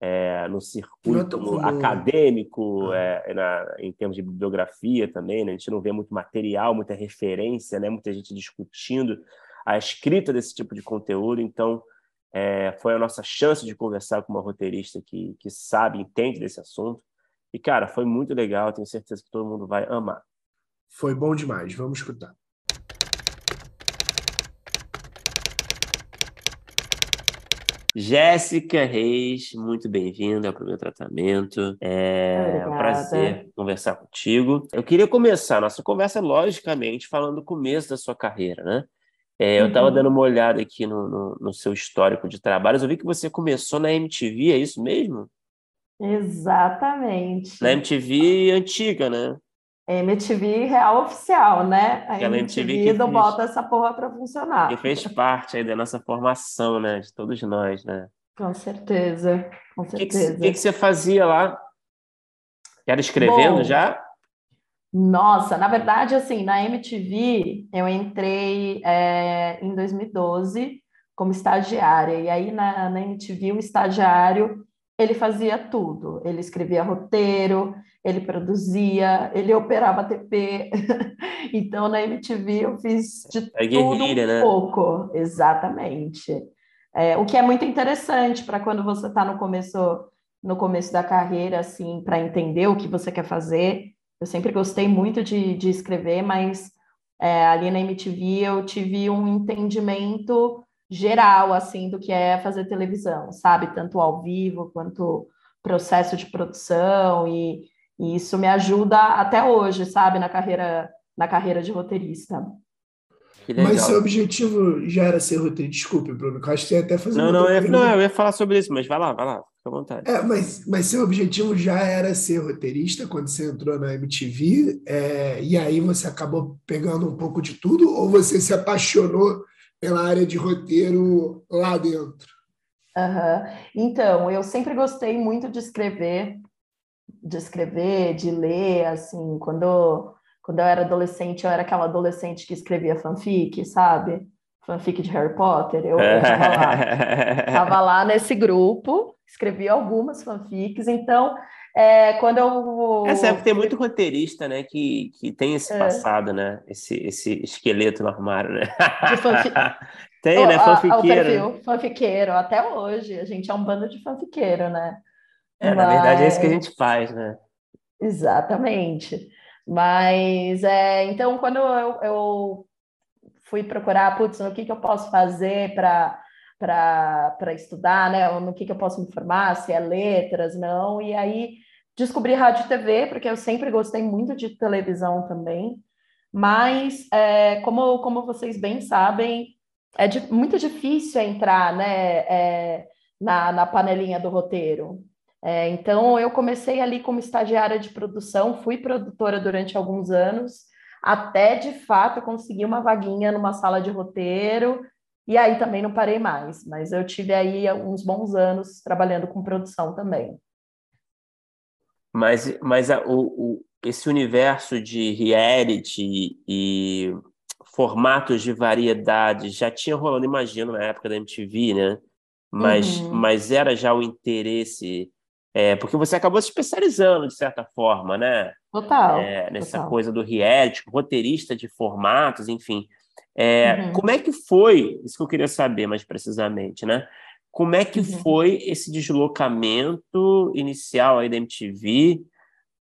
é, no circuito acadêmico, é, na, em termos de bibliografia também. Né? A gente não vê muito material, muita referência, né? muita gente discutindo a escrita desse tipo de conteúdo. Então, é, foi a nossa chance de conversar com uma roteirista que, que sabe, entende desse assunto. E, cara, foi muito legal. Tenho certeza que todo mundo vai amar. Foi bom demais. Vamos escutar. Jéssica Reis, muito bem-vinda para o meu tratamento. É um prazer conversar contigo. Eu queria começar a nossa conversa, logicamente, falando do começo da sua carreira, né? É, eu estava uhum. dando uma olhada aqui no, no, no, seu histórico de trabalhos. Eu vi que você começou na MTV, é isso mesmo? Exatamente. Na MTV antiga, né? MTV real oficial, né? A Aquela MTV, MTV não bota essa porra para funcionar. Que fez parte aí da nossa formação, né? De todos nós, né? Com certeza, com certeza. O que, que, que, você fazia lá? Era escrevendo Bom, já? Nossa, na verdade, assim, na MTV eu entrei é, em 2012 como estagiária. E aí na, na MTV o estagiário ele fazia tudo. Ele escrevia roteiro, ele produzia, ele operava TP. então, na MTV eu fiz de é tudo um né? pouco. Exatamente. É, o que é muito interessante para quando você está no começo, no começo da carreira, assim, para entender o que você quer fazer. Eu sempre gostei muito de, de escrever, mas é, ali na MTV eu tive um entendimento geral, assim, do que é fazer televisão, sabe? Tanto ao vivo quanto processo de produção e, e isso me ajuda até hoje, sabe? Na carreira, na carreira de roteirista. Mas seu objetivo já era ser roteirista? Desculpe, Bruno, que eu acho que você ia até fazer Não, não, eu, não, eu ia falar sobre isso, mas vai lá, vai lá, fica à vontade. É, mas, mas seu objetivo já era ser roteirista quando você entrou na MTV, é, e aí você acabou pegando um pouco de tudo, ou você se apaixonou pela área de roteiro lá dentro? Uhum. Então, eu sempre gostei muito de escrever, de escrever, de ler, assim, quando, quando eu era adolescente, eu era aquela adolescente que escrevia fanfic, sabe? Fanfic de Harry Potter, eu, eu tava lá. tava lá nesse grupo, escrevi algumas fanfics, então é, quando eu. É certo, tem muito roteirista, né, que, que tem esse é. passado, né? Esse, esse esqueleto no armário, né? Fanfic... tem, né? Fanfiqueiro. O perfil, fanfiqueiro, até hoje. A gente é um bando de fanfiqueiro, né? É, Mas... na verdade é isso que a gente faz, né? Exatamente. Mas, é, então, quando eu, eu fui procurar, putz, no que, que eu posso fazer para para estudar, né? No que, que eu posso me formar, se é letras, não. E aí descobri rádio e TV, porque eu sempre gostei muito de televisão também. Mas, é, como, como vocês bem sabem, é muito difícil entrar né, é, na, na panelinha do roteiro. É, então, eu comecei ali como estagiária de produção, fui produtora durante alguns anos, até de fato conseguir uma vaguinha numa sala de roteiro e aí também não parei mais, mas eu tive aí uns bons anos trabalhando com produção também. Mas, mas a, o, o, esse universo de reality e formatos de variedade já tinha rolando, imagino, na época da MTV, né? Mas, uhum. mas era já o interesse, é, porque você acabou se especializando de certa forma, né? Total. É, nessa total. coisa do reality, roteirista de formatos, enfim. É, uhum. Como é que foi, isso que eu queria saber mais precisamente, né? Como é que uhum. foi esse deslocamento inicial aí da MTV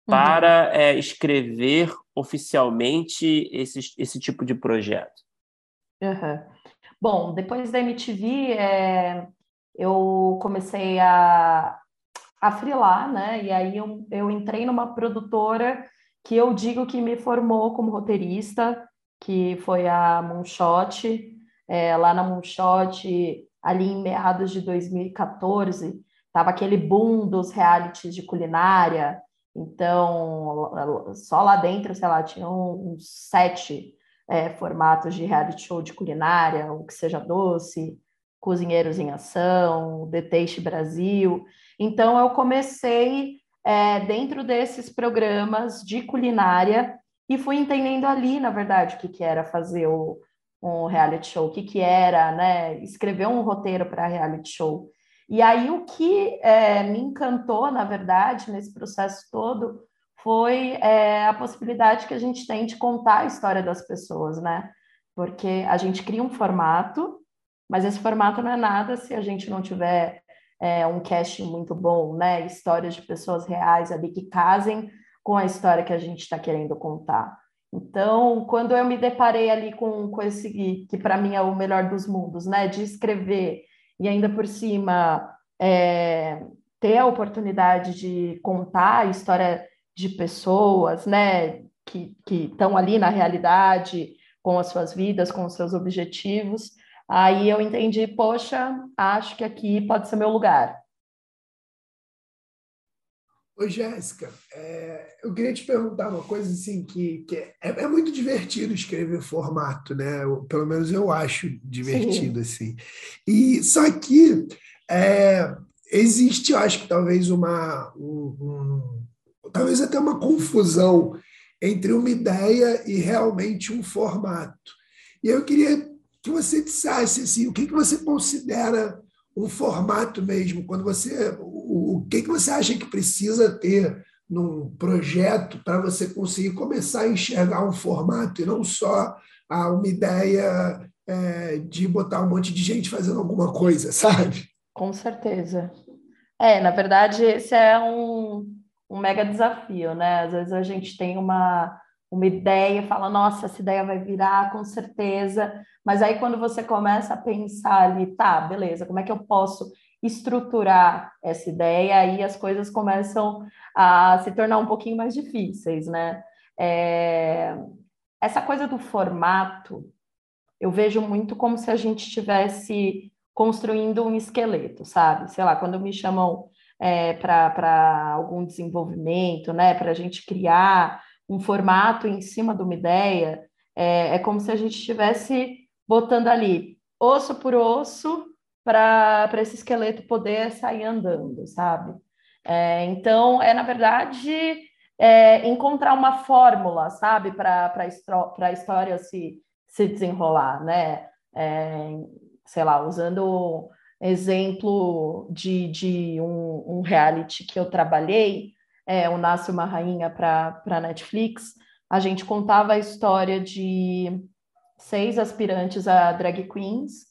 para uhum. é, escrever oficialmente esse, esse tipo de projeto? Bom, depois da MTV, é, eu comecei a, a frilar, né? E aí eu, eu entrei numa produtora que eu digo que me formou como roteirista, que foi a Moonshot. É, lá na Moonshot, ali em meados de 2014, estava aquele boom dos realities de culinária. Então, só lá dentro, sei lá, tinham uns sete é, formatos de reality show de culinária, o que seja doce, Cozinheiros em Ação, The Taste Brasil. Então, eu comecei é, dentro desses programas de culinária e fui entendendo ali, na verdade, o que, que era fazer o, um reality show, o que, que era né, escrever um roteiro para reality show. E aí o que é, me encantou, na verdade, nesse processo todo, foi é, a possibilidade que a gente tem de contar a história das pessoas, né? Porque a gente cria um formato, mas esse formato não é nada se a gente não tiver é, um casting muito bom, né? Histórias de pessoas reais ali que casem com a história que a gente está querendo contar. Então, quando eu me deparei ali com, com esse, que para mim é o melhor dos mundos, né, de escrever e ainda por cima é, ter a oportunidade de contar a história de pessoas, né, que estão ali na realidade, com as suas vidas, com os seus objetivos, aí eu entendi, poxa, acho que aqui pode ser meu lugar. Ô, Jéssica, é, eu queria te perguntar uma coisa assim que, que é, é, muito divertido escrever formato, né? Eu, pelo menos eu acho divertido Sim. assim. E só que é, existe, eu acho que talvez uma, um, um, talvez até uma confusão entre uma ideia e realmente um formato. E eu queria que você dissesse assim, o que, que você considera um formato mesmo, quando você o, o que, que você acha que precisa ter num projeto para você conseguir começar a enxergar um formato e não só ah, uma ideia é, de botar um monte de gente fazendo alguma coisa, sabe? Com certeza. É, na verdade, esse é um, um mega desafio, né? Às vezes a gente tem uma, uma ideia fala, nossa, essa ideia vai virar, com certeza. Mas aí quando você começa a pensar ali, tá, beleza, como é que eu posso estruturar essa ideia, aí as coisas começam a se tornar um pouquinho mais difíceis, né? É... Essa coisa do formato, eu vejo muito como se a gente estivesse construindo um esqueleto, sabe? Sei lá, quando me chamam é, para algum desenvolvimento, né? Para a gente criar um formato em cima de uma ideia, é, é como se a gente estivesse botando ali osso por osso para esse esqueleto poder sair andando, sabe? É, então, é na verdade é, encontrar uma fórmula, sabe, para a história se, se desenrolar, né? É, sei lá, usando exemplo de, de um, um reality que eu trabalhei, é, o Nasce uma Rainha para a Netflix, a gente contava a história de seis aspirantes a drag queens,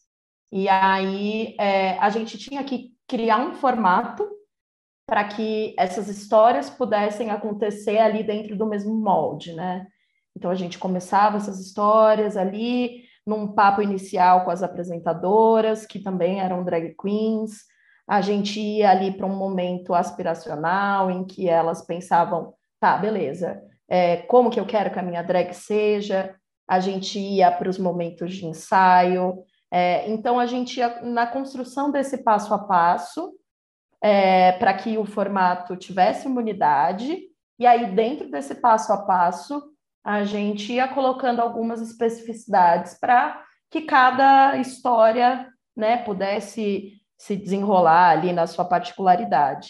e aí é, a gente tinha que criar um formato para que essas histórias pudessem acontecer ali dentro do mesmo molde, né? Então a gente começava essas histórias ali num papo inicial com as apresentadoras, que também eram drag queens. A gente ia ali para um momento aspiracional em que elas pensavam, tá, beleza, é, como que eu quero que a minha drag seja? A gente ia para os momentos de ensaio. É, então a gente ia na construção desse passo a passo é, para que o formato tivesse imunidade, e aí, dentro desse passo a passo, a gente ia colocando algumas especificidades para que cada história né, pudesse se desenrolar ali na sua particularidade.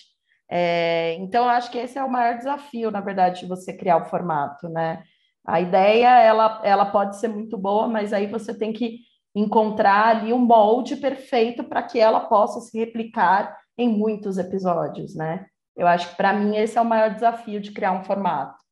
É, então, acho que esse é o maior desafio, na verdade, de você criar o formato, né? A ideia, ela, ela pode ser muito boa, mas aí você tem que encontrar ali um molde perfeito para que ela possa se replicar em muitos episódios, né? Eu acho que para mim esse é o maior desafio de criar um formato.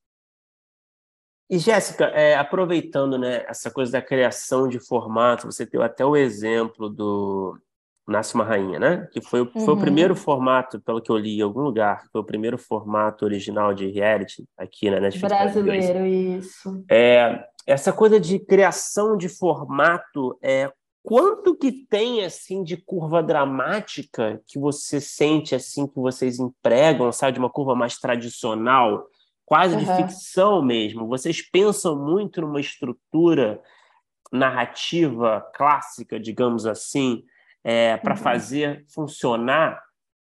E Jéssica, é, aproveitando né, essa coisa da criação de formato, você deu até o exemplo do Nasce uma Rainha, né? Que foi, uhum. foi o uhum. primeiro formato, pelo que eu li em algum lugar, foi o primeiro formato original de reality aqui na Netflix. Brasileiro, isso. É, essa coisa de criação de formato, é, quanto que tem assim de curva dramática que você sente assim que vocês empregam, sabe, de uma curva mais tradicional, quase uhum. de ficção mesmo. Vocês pensam muito numa estrutura narrativa clássica, digamos assim, é, para uhum. fazer funcionar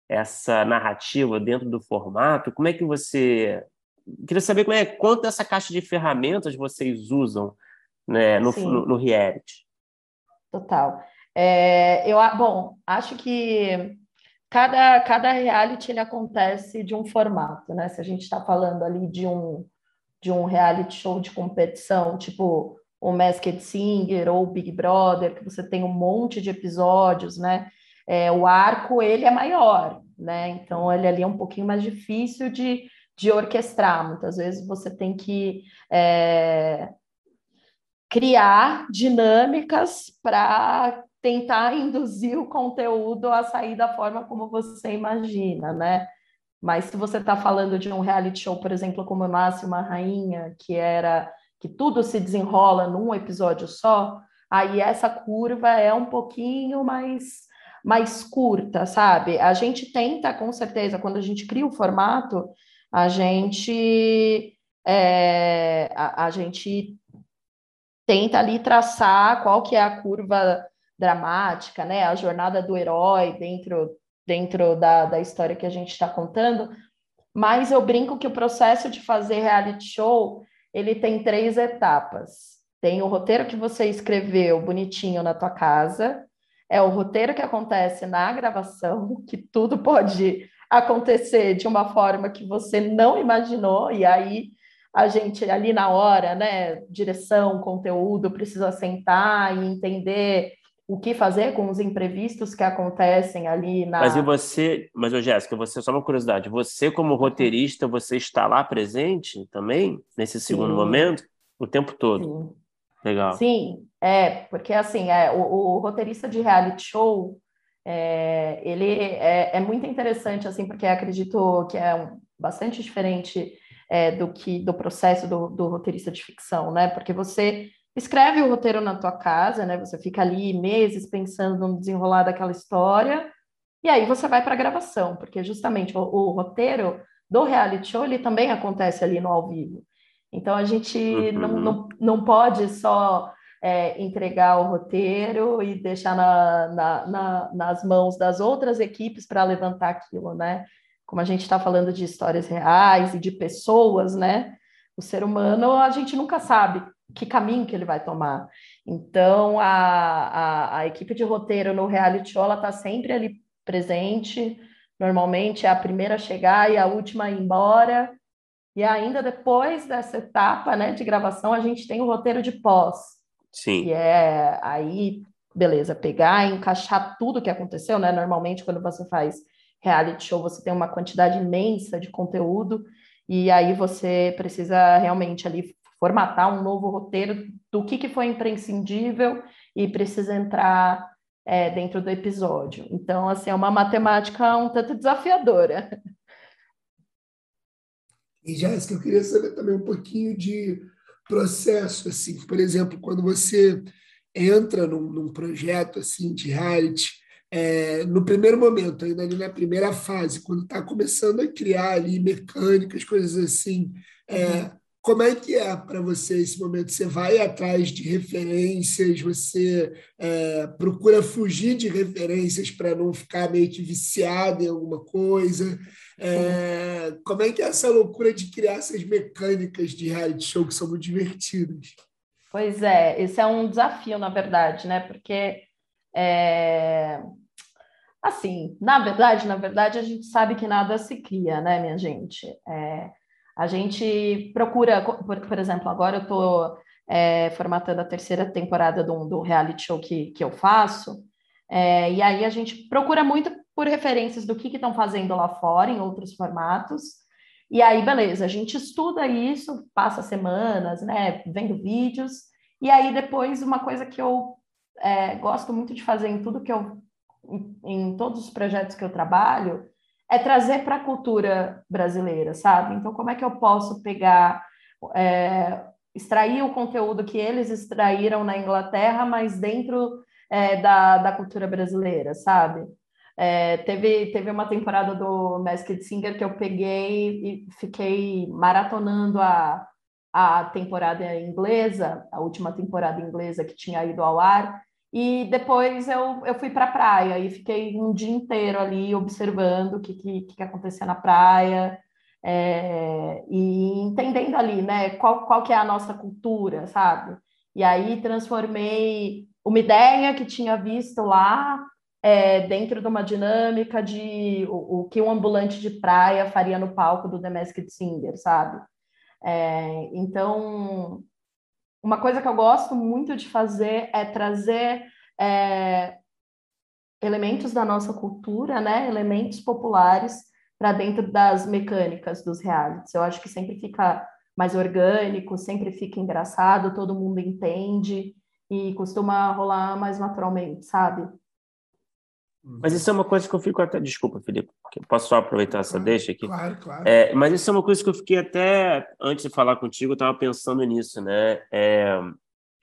essa narrativa dentro do formato. Como é que você queria saber como é quanto dessa caixa de ferramentas vocês usam né, no, no, no reality. Total. É, eu, bom, acho que cada, cada reality ele acontece de um formato, né? Se a gente está falando ali de um, de um reality show de competição, tipo o Masked Singer ou Big Brother, que você tem um monte de episódios, né? É, o arco ele é maior, né? Então ele ali é um pouquinho mais difícil de, de orquestrar. Muitas vezes você tem que é, criar dinâmicas para tentar induzir o conteúdo a sair da forma como você imagina, né? Mas se você está falando de um reality show, por exemplo, como Nasce uma Rainha, que era que tudo se desenrola num episódio só, aí essa curva é um pouquinho mais mais curta, sabe? A gente tenta, com certeza, quando a gente cria o formato, a gente é, a, a gente tenta ali traçar qual que é a curva dramática, né? A jornada do herói dentro, dentro da, da história que a gente está contando. Mas eu brinco que o processo de fazer reality show ele tem três etapas. Tem o roteiro que você escreveu bonitinho na tua casa, é o roteiro que acontece na gravação, que tudo pode acontecer de uma forma que você não imaginou, e aí a gente ali na hora, né, direção, conteúdo, precisa sentar e entender o que fazer com os imprevistos que acontecem ali na. Mas e você, mas Jéssica, você só uma curiosidade, você como uhum. roteirista, você está lá presente também nesse segundo Sim. momento o tempo todo? Sim. Legal. Sim, é porque assim, é o, o roteirista de reality show, é, ele é, é, muito interessante assim, porque acredito que é um, bastante diferente é, do que do processo do, do, roteirista de ficção, né? Porque você escreve o roteiro na tua casa, né? Você fica ali meses pensando no desenrolar daquela história, e aí você vai para a gravação, porque justamente o, o, roteiro do reality show ele também acontece ali no ao vivo. Então a gente uhum. não, não, não pode só é, entregar o roteiro e deixar na, na, na, nas mãos das outras equipes para levantar aquilo, né? como a gente está falando de histórias reais e de pessoas, né? O ser humano, a gente nunca sabe que caminho que ele vai tomar. Então, a, a, a equipe de roteiro no reality show, ela está sempre ali presente, normalmente é a primeira a chegar e a última a ir embora, e ainda depois dessa etapa né, de gravação, a gente tem o roteiro de pós. Sim. Que é aí beleza, pegar e encaixar tudo que aconteceu, né? Normalmente, quando você faz reality show, você tem uma quantidade imensa de conteúdo, e aí você precisa realmente ali formatar um novo roteiro do que, que foi imprescindível e precisa entrar é, dentro do episódio. Então, assim, é uma matemática um tanto desafiadora. E, Jéssica, eu queria saber também um pouquinho de processo, assim, por exemplo, quando você entra num, num projeto assim de reality, é, no primeiro momento, ainda ali na primeira fase, quando está começando a criar ali mecânicas, coisas assim, é, uhum. Como é que é para você esse momento? Você vai atrás de referências, você é, procura fugir de referências para não ficar meio que viciado em alguma coisa? É, como é que é essa loucura de criar essas mecânicas de reality show que são muito divertidas? Pois é, esse é um desafio, na verdade, né? Porque é... assim, na verdade, na verdade, a gente sabe que nada se cria, né, minha gente? É... A gente procura, por, por exemplo, agora eu estou é, formatando a terceira temporada do, do reality show que, que eu faço, é, e aí a gente procura muito por referências do que estão fazendo lá fora, em outros formatos, e aí, beleza, a gente estuda isso, passa semanas, né, vendo vídeos, e aí depois uma coisa que eu é, gosto muito de fazer em tudo que eu, em, em todos os projetos que eu trabalho, é trazer para a cultura brasileira, sabe? Então, como é que eu posso pegar, é, extrair o conteúdo que eles extraíram na Inglaterra, mas dentro é, da, da cultura brasileira, sabe? É, teve, teve uma temporada do Masked Singer que eu peguei e fiquei maratonando a, a temporada inglesa, a última temporada inglesa que tinha ido ao ar, e depois eu, eu fui para a praia e fiquei um dia inteiro ali observando o que, que, que acontecia na praia, é, e entendendo ali, né, qual, qual que é a nossa cultura, sabe? E aí transformei uma ideia que tinha visto lá é, dentro de uma dinâmica de o, o, que um ambulante de praia faria no palco do The Masked Singer, sabe? É, então, uma coisa que eu gosto muito de fazer é trazer é, elementos da nossa cultura, né? Elementos populares para dentro das mecânicas dos realities. Eu acho que sempre fica mais orgânico, sempre fica engraçado, todo mundo entende e costuma rolar mais naturalmente, sabe? Mas isso é uma coisa que eu fico até. Desculpa, Felipe, posso só aproveitar essa claro, deixa aqui? Claro, claro. É, mas isso é uma coisa que eu fiquei até. Antes de falar contigo, eu estava pensando nisso, né? É,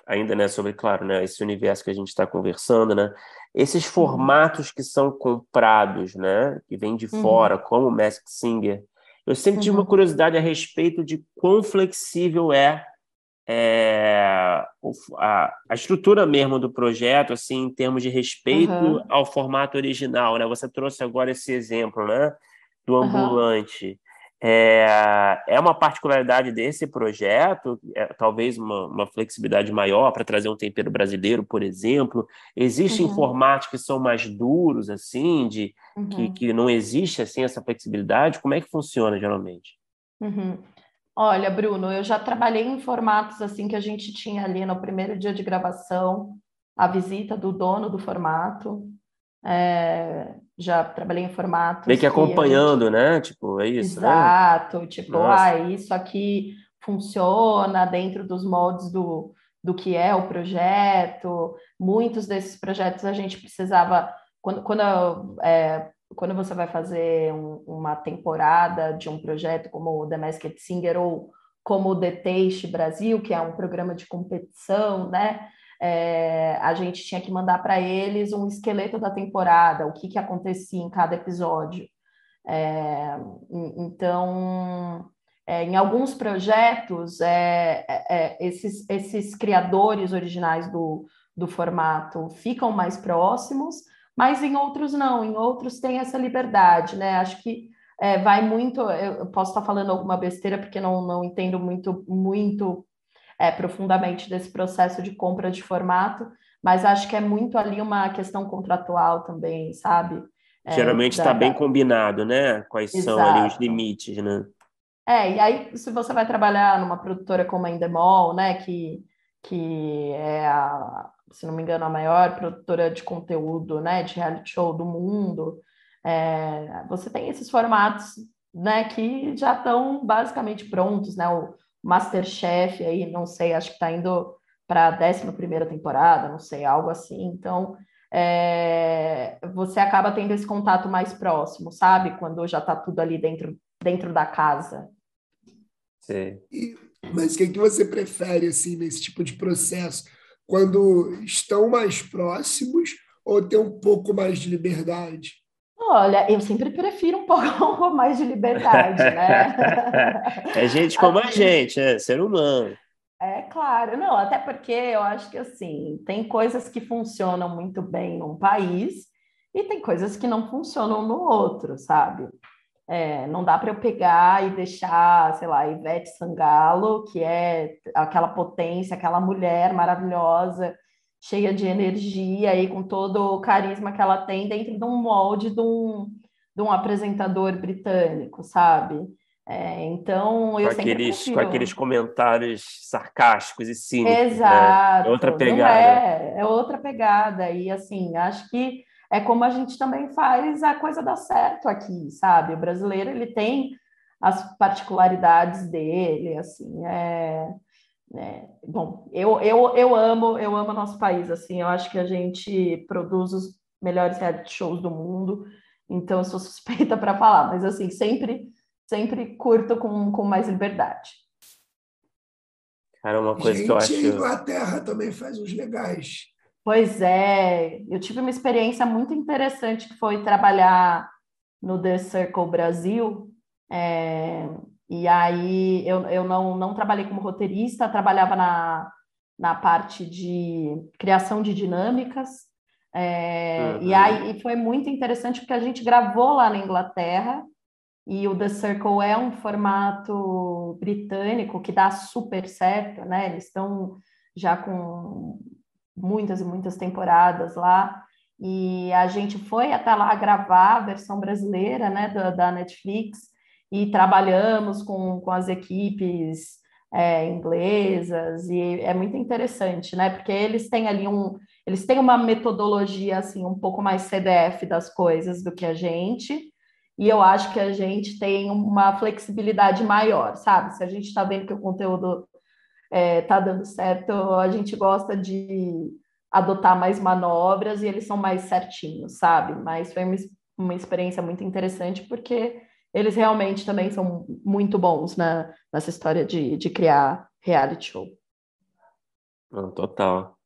ainda, né, sobre, claro, né, esse universo que a gente está conversando, né? Esses uhum. formatos que são comprados, né? Que vêm de uhum. fora, como o Mask Singer. Eu sempre tive uma uhum. curiosidade a respeito de quão flexível é é, a, a, estrutura mesmo do projeto, assim, em termos de respeito uhum. ao formato original, né? Você trouxe agora esse exemplo, né? Do ambulante. Uhum. É, é uma particularidade desse projeto, é, talvez uma, uma, flexibilidade maior para trazer um tempero brasileiro, por exemplo. Existem uhum. formatos que são mais duros, assim, de que, uhum. que não existe assim essa flexibilidade. Como é que funciona geralmente? Uhum. Olha, Bruno, eu já trabalhei em formatos assim que a gente tinha ali no primeiro dia de gravação, a visita do dono do formato. É, já trabalhei em formatos. Meio que acompanhando, gente... né? Tipo, é isso. Né? Exato, né? tipo, Nossa. ah, isso aqui funciona dentro dos moldes do, do que é o projeto. Muitos desses projetos a gente precisava. Quando, quando é, quando você vai fazer um, uma temporada de um projeto como o The Masked Singer ou como o The Taste Brasil, que é um programa de competição, né? É, a gente tinha que mandar para eles um esqueleto da temporada, o que, que acontecia em cada episódio. É, então, é, em alguns projetos, é, é, é, esses, esses criadores originais do, do formato ficam mais próximos, mas em outros não, em outros tem essa liberdade, né? Acho que é, vai muito. Eu posso estar falando alguma besteira porque não, não entendo muito, muito é, profundamente desse processo de compra de formato, mas acho que é muito ali uma questão contratual também, sabe? É, Geralmente está bem combinado, né? Quais Exato. são ali os limites, né? É, e aí se você vai trabalhar numa produtora como a Endemol, né, que, que é a, se não me engano, a maior produtora de conteúdo, né, de reality show do mundo. É, você tem esses formatos, né, que já estão basicamente prontos, né? O Masterchef aí, não sei, acho que está indo para a 11 primeira temporada, não sei, algo assim. Então, é, você acaba tendo esse contato mais próximo, sabe? Quando já está tudo ali dentro, dentro da casa. Sim. E, mas o que, é que você prefere, assim, nesse tipo de processo? Quando estão mais próximos ou ter um pouco mais de liberdade? Olha, eu sempre prefiro um pouco mais de liberdade, né? é gente como a gente, é ser humano. É claro, não, até porque eu acho que assim, tem coisas que funcionam muito bem num país e tem coisas que não funcionam no outro, sabe? É, não dá para eu pegar e deixar, sei lá, Ivete Sangalo, que é aquela potência, aquela mulher maravilhosa, cheia de energia e com todo o carisma que ela tem dentro de um molde de um, de um apresentador britânico, sabe? É, então, eu com aqueles, prefiro... com aqueles comentários sarcásticos e cínicos. Exato. Né? É outra pegada. É, é outra pegada. E, assim, acho que é como a gente também faz a coisa dar certo aqui, sabe? O brasileiro, ele tem as particularidades dele, assim, é... é bom, eu, eu, eu amo, eu amo nosso país, assim, eu acho que a gente produz os melhores reality shows do mundo, então eu sou suspeita para falar, mas, assim, sempre sempre curto com, com mais liberdade. Cara, uma coisa Gente, que eu acho. A Inglaterra também faz uns legais. Pois é, eu tive uma experiência muito interessante que foi trabalhar no The Circle Brasil. É, e aí eu, eu não, não trabalhei como roteirista, trabalhava na, na parte de criação de dinâmicas. É, uhum. E aí foi muito interessante porque a gente gravou lá na Inglaterra e o The Circle é um formato britânico que dá super certo, né? Eles estão já com muitas e muitas temporadas lá. E a gente foi até lá gravar a versão brasileira, né, da, da Netflix, e trabalhamos com, com as equipes é, inglesas, e é muito interessante, né? Porque eles têm ali um. Eles têm uma metodologia assim um pouco mais CDF das coisas do que a gente, e eu acho que a gente tem uma flexibilidade maior, sabe? Se a gente está vendo que o conteúdo é, tá dando certo, a gente gosta de adotar mais manobras e eles são mais certinhos, sabe? Mas foi uma, uma experiência muito interessante porque eles realmente também são muito bons na, nessa história de, de criar reality show. total.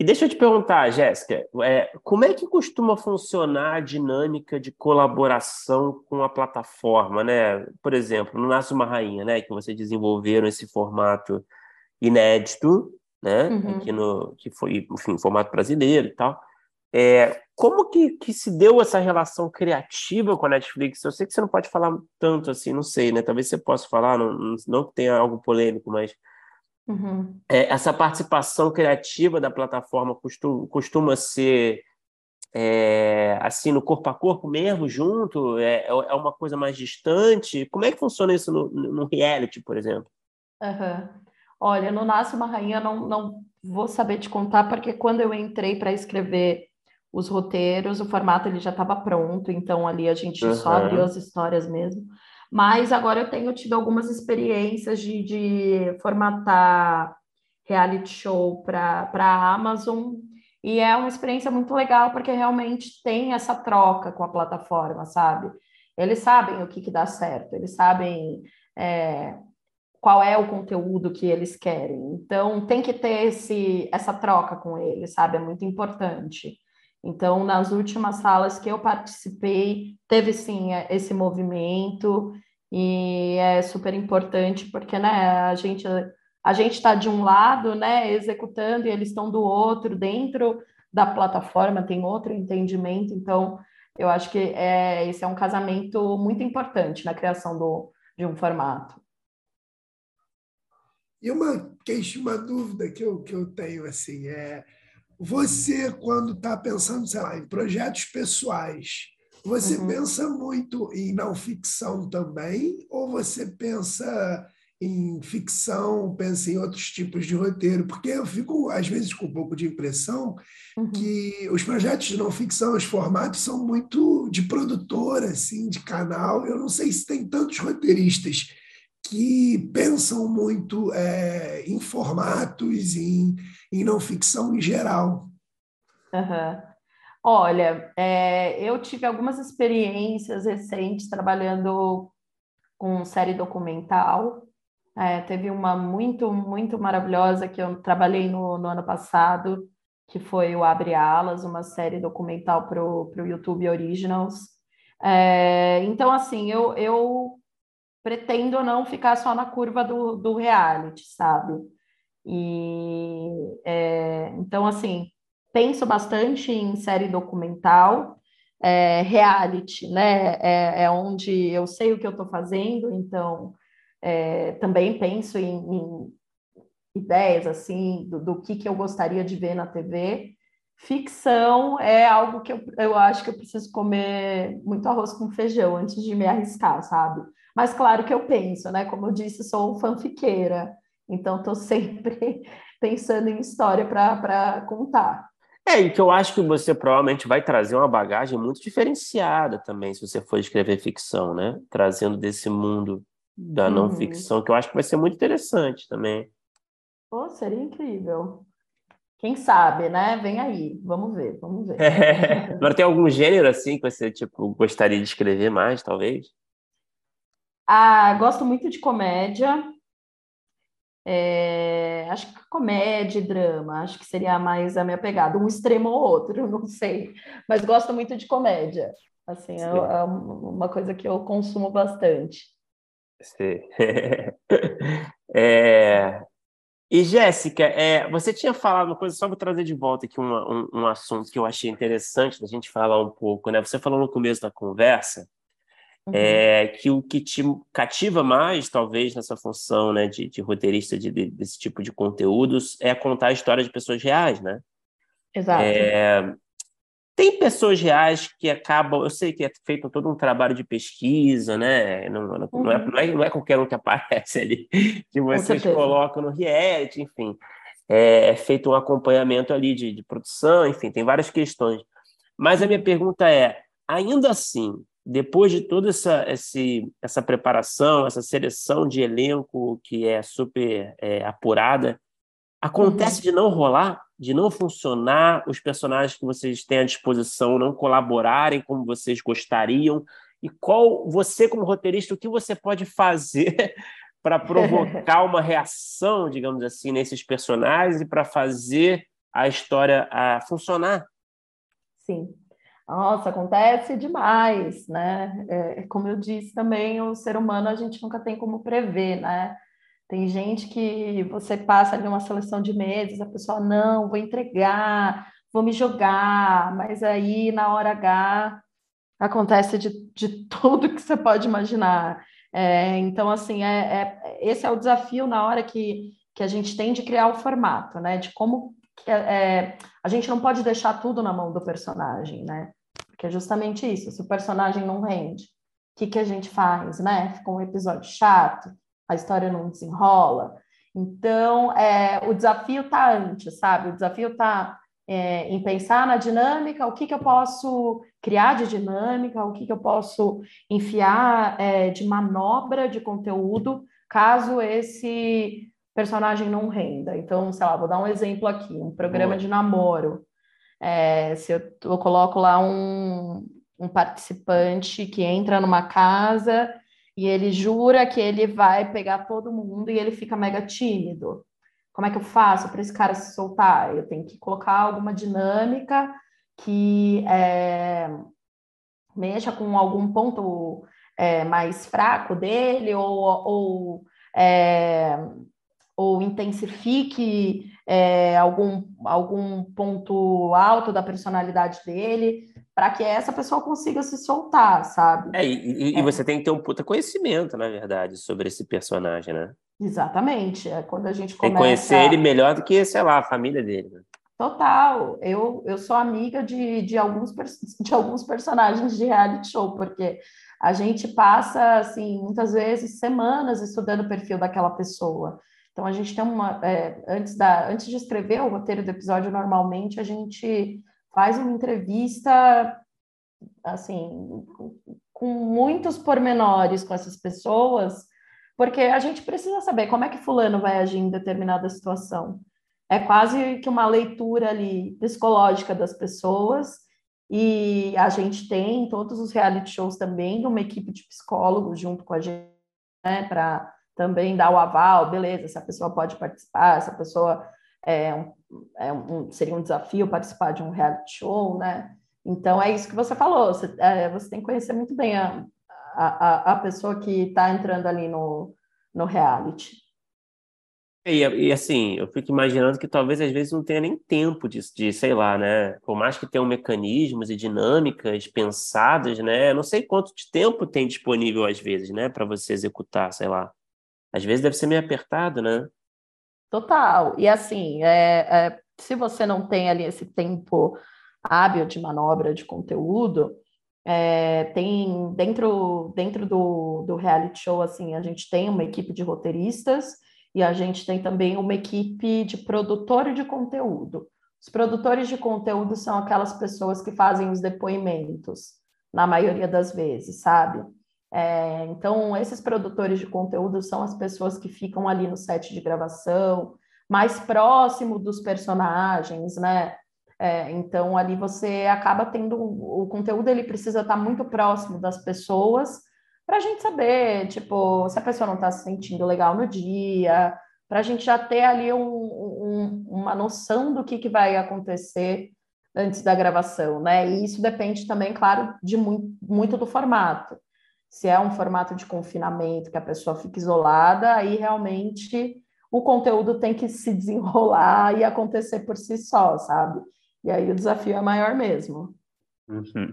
E deixa eu te perguntar, Jéssica, é, como é que costuma funcionar a dinâmica de colaboração com a plataforma, né? Por exemplo, no Nasce uma Rainha, né? Que você desenvolveram esse formato inédito, né? Uhum. Aqui no, que foi, enfim, formato brasileiro e tal. É, como que, que se deu essa relação criativa com a Netflix? Eu sei que você não pode falar tanto assim, não sei, né? Talvez você possa falar, não, não que tenha algo polêmico, mas Uhum. É, essa participação criativa da plataforma costuma, costuma ser é, assim no corpo a corpo mesmo, junto? É, é uma coisa mais distante? Como é que funciona isso no, no reality, por exemplo? Uhum. Olha, no Nasce uma Rainha não, não vou saber te contar, porque quando eu entrei para escrever os roteiros, o formato ele já estava pronto, então ali a gente uhum. só abriu as histórias mesmo. Mas agora eu tenho tido algumas experiências de, de formatar reality show para a Amazon, e é uma experiência muito legal, porque realmente tem essa troca com a plataforma, sabe? Eles sabem o que, que dá certo, eles sabem é, qual é o conteúdo que eles querem. Então, tem que ter esse, essa troca com eles, sabe? É muito importante. Então, nas últimas salas que eu participei, teve sim é, esse movimento e é super importante porque, né, a gente a gente está de um lado, né, executando e eles estão do outro dentro da plataforma tem outro entendimento. Então, eu acho que é, esse é um casamento muito importante na criação do, de um formato. E uma queixa, uma dúvida que eu, que eu tenho assim é você, quando está pensando, sei lá, em projetos pessoais, você uhum. pensa muito em não ficção também? Ou você pensa em ficção, pensa em outros tipos de roteiro, porque eu fico, às vezes, com um pouco de impressão uhum. que os projetos de não ficção, os formatos são muito de produtora, assim, de canal. Eu não sei se tem tantos roteiristas que pensam muito é, em formatos, em, em não ficção em geral. Uhum. Olha, é, eu tive algumas experiências recentes trabalhando com série documental, é, teve uma muito, muito maravilhosa que eu trabalhei no, no ano passado, que foi o Abre Alas, uma série documental para o YouTube Originals. É, então, assim, eu, eu pretendo não ficar só na curva do, do reality, sabe? E é, então, assim, penso bastante em série documental, é, reality, né? É, é, onde eu sei o que eu estou fazendo, então é, também penso em, em, ideias assim do, do, que, que eu gostaria de ver na TV. Ficção é algo que eu, eu acho que eu preciso comer muito arroz com feijão antes de me arriscar, sabe? Mas claro que eu penso, né? Como eu disse, sou fanfiqueira, então estou sempre pensando em história para contar. É, e que eu acho que você provavelmente vai trazer uma bagagem muito diferenciada também, se você for escrever ficção, né? Trazendo desse mundo da não uhum. ficção, que eu acho que vai ser muito interessante também. Pô, seria incrível. Quem sabe, né? Vem aí, vamos ver, vamos ver. É. Agora tem algum gênero assim que você tipo gostaria de escrever mais, talvez? Ah, gosto muito de comédia. É, acho que comédia e drama, acho que seria mais a minha pegada, um extremo ou outro, não sei, mas gosto muito de comédia. Assim, é, é uma coisa que eu consumo bastante. é... E, Jéssica, é, você tinha falado uma coisa, só vou trazer de volta aqui uma, um, um, assunto que eu achei interessante da gente falar um pouco, né? Você falou no começo da conversa uhum. é, que o que te cativa mais, talvez, nessa função né, de, de roteirista de, de, desse tipo de conteúdos é contar a história de pessoas reais, né? Exato. É, tem pessoas reais que acabam, eu sei que é feito todo um trabalho de pesquisa, né? Não, não, uhum. não, é, não, é, não é qualquer um que aparece ali, que vocês colocam no reality, enfim. É, é, feito um acompanhamento ali de, de produção, enfim, tem várias questões. Mas a minha pergunta é: ainda assim, depois de toda essa, esse, essa preparação, essa seleção de elenco que é super é, apurada, acontece uhum. de não rolar? de não funcionar, os personagens que vocês têm à disposição não colaborarem como vocês gostariam? E qual você, como roteirista, o que você pode fazer para provocar uma reação, digamos assim, nesses personagens e para fazer a história a funcionar? Sim. Nossa, acontece demais, né? É, como eu disse também, o ser humano a gente nunca tem como prever, né? Tem gente que você passa ali uma seleção de meses, a pessoa, não, vou entregar, vou me jogar, mas aí na hora H acontece de, de tudo que você pode imaginar. É, então, assim, é, é, esse é o desafio na hora que, que a gente tem de criar o formato, né? De como é, a gente não pode deixar tudo na mão do personagem, né? Porque é justamente isso, se o personagem não rende, o que, que a gente faz, né? Fica um episódio chato, a história não desenrola. Então, é, o desafio está antes, sabe? O desafio está é, em pensar na dinâmica, o que, que eu posso criar de dinâmica, o que, que eu posso enfiar é, de manobra de conteúdo, caso esse personagem não renda. Então, sei lá, vou dar um exemplo aqui, um programa Boa. de namoro. É, se eu, eu coloco lá um, um participante que entra numa casa e ele jura que ele vai pegar todo mundo e ele fica mega tímido. Como é que eu faço para esse cara se soltar? Eu tenho que colocar alguma dinâmica que é, mexa com algum ponto é, mais fraco dele ou, ou, é, ou intensifique é, algum, algum ponto alto da personalidade dele para que essa pessoa consiga se soltar, sabe? É, e, e é. você tem que ter um puta conhecimento, na verdade, sobre esse personagem, né? Exatamente. É quando a gente começa... Tem que conhecer ele melhor do que, sei lá, a família dele. Né? Total. Eu, eu sou amiga de, de, alguns, de alguns personagens de reality show, porque a gente passa, assim, muitas vezes semanas estudando o perfil daquela pessoa. Então, a gente tem uma. É, antes, da, antes de escrever o roteiro do episódio, normalmente a gente faz uma entrevista, assim, com muitos pormenores com essas pessoas, porque a gente precisa saber como é que Fulano vai agir em determinada situação. É quase que uma leitura ali psicológica das pessoas, e a gente tem todos os reality shows também uma equipe de psicólogos junto com a gente, né, para também dar o aval, beleza, essa pessoa pode participar, essa pessoa é, é um, seria um desafio participar de um reality show, né? Então é isso que você falou, você, é, você tem que conhecer muito bem a, a, a pessoa que está entrando ali no, no reality. E, e, assim, eu fico imaginando que talvez às vezes não tenha nem tempo de, de, sei lá, né? Por mais que tenham mecanismos e dinâmicas pensadas, né? não sei quanto de tempo tem disponível às vezes, né? Para você executar, sei lá. Às vezes deve ser meio apertado, né? Total. E assim, é, é, se você não tem ali esse tempo hábil de manobra de conteúdo, é, tem dentro, dentro do, do reality show, assim, a gente tem uma equipe de roteiristas e a gente tem também uma equipe de produtor de conteúdo. Os produtores de conteúdo são aquelas pessoas que fazem os depoimentos, na maioria das vezes, sabe? É, então, esses produtores de conteúdo são as pessoas que ficam ali no set de gravação, mais próximo dos personagens, né? É, então, ali você acaba tendo o conteúdo, ele precisa estar muito próximo das pessoas para a gente saber, tipo, se a pessoa não está se sentindo legal no dia, para a gente já ter ali um, um, uma noção do que, que vai acontecer antes da gravação, né? E isso depende também, claro, de muito, muito do formato se é um formato de confinamento que a pessoa fica isolada, aí realmente o conteúdo tem que se desenrolar e acontecer por si só, sabe? E aí o desafio é maior mesmo. Uhum.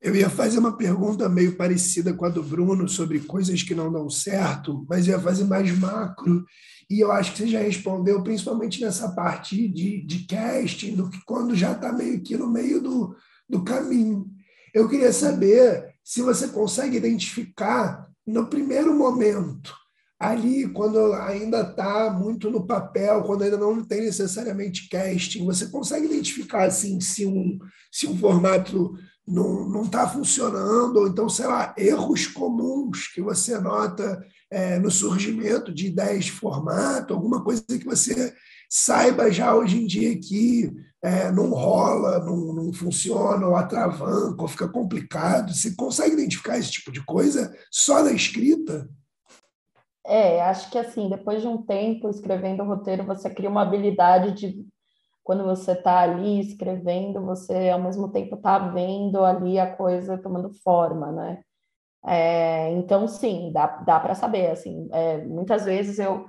Eu ia fazer uma pergunta meio parecida com a do Bruno sobre coisas que não dão certo, mas ia fazer mais macro. E eu acho que você já respondeu, principalmente nessa parte de, de casting, do que quando já está meio que no meio do, do caminho. Eu queria saber se você consegue identificar no primeiro momento, ali, quando ainda está muito no papel, quando ainda não tem necessariamente casting, você consegue identificar assim, se, um, se um formato não está funcionando, ou então, sei lá, erros comuns que você nota é, no surgimento de ideias de formato, alguma coisa que você saiba já hoje em dia que é, não rola, não, não funciona, ou atravanca, ou fica complicado. Você consegue identificar esse tipo de coisa só na escrita? É, acho que assim, depois de um tempo escrevendo o roteiro, você cria uma habilidade de quando você está ali escrevendo, você ao mesmo tempo está vendo ali a coisa tomando forma, né? É, então, sim, dá, dá para saber. Assim, é, muitas vezes eu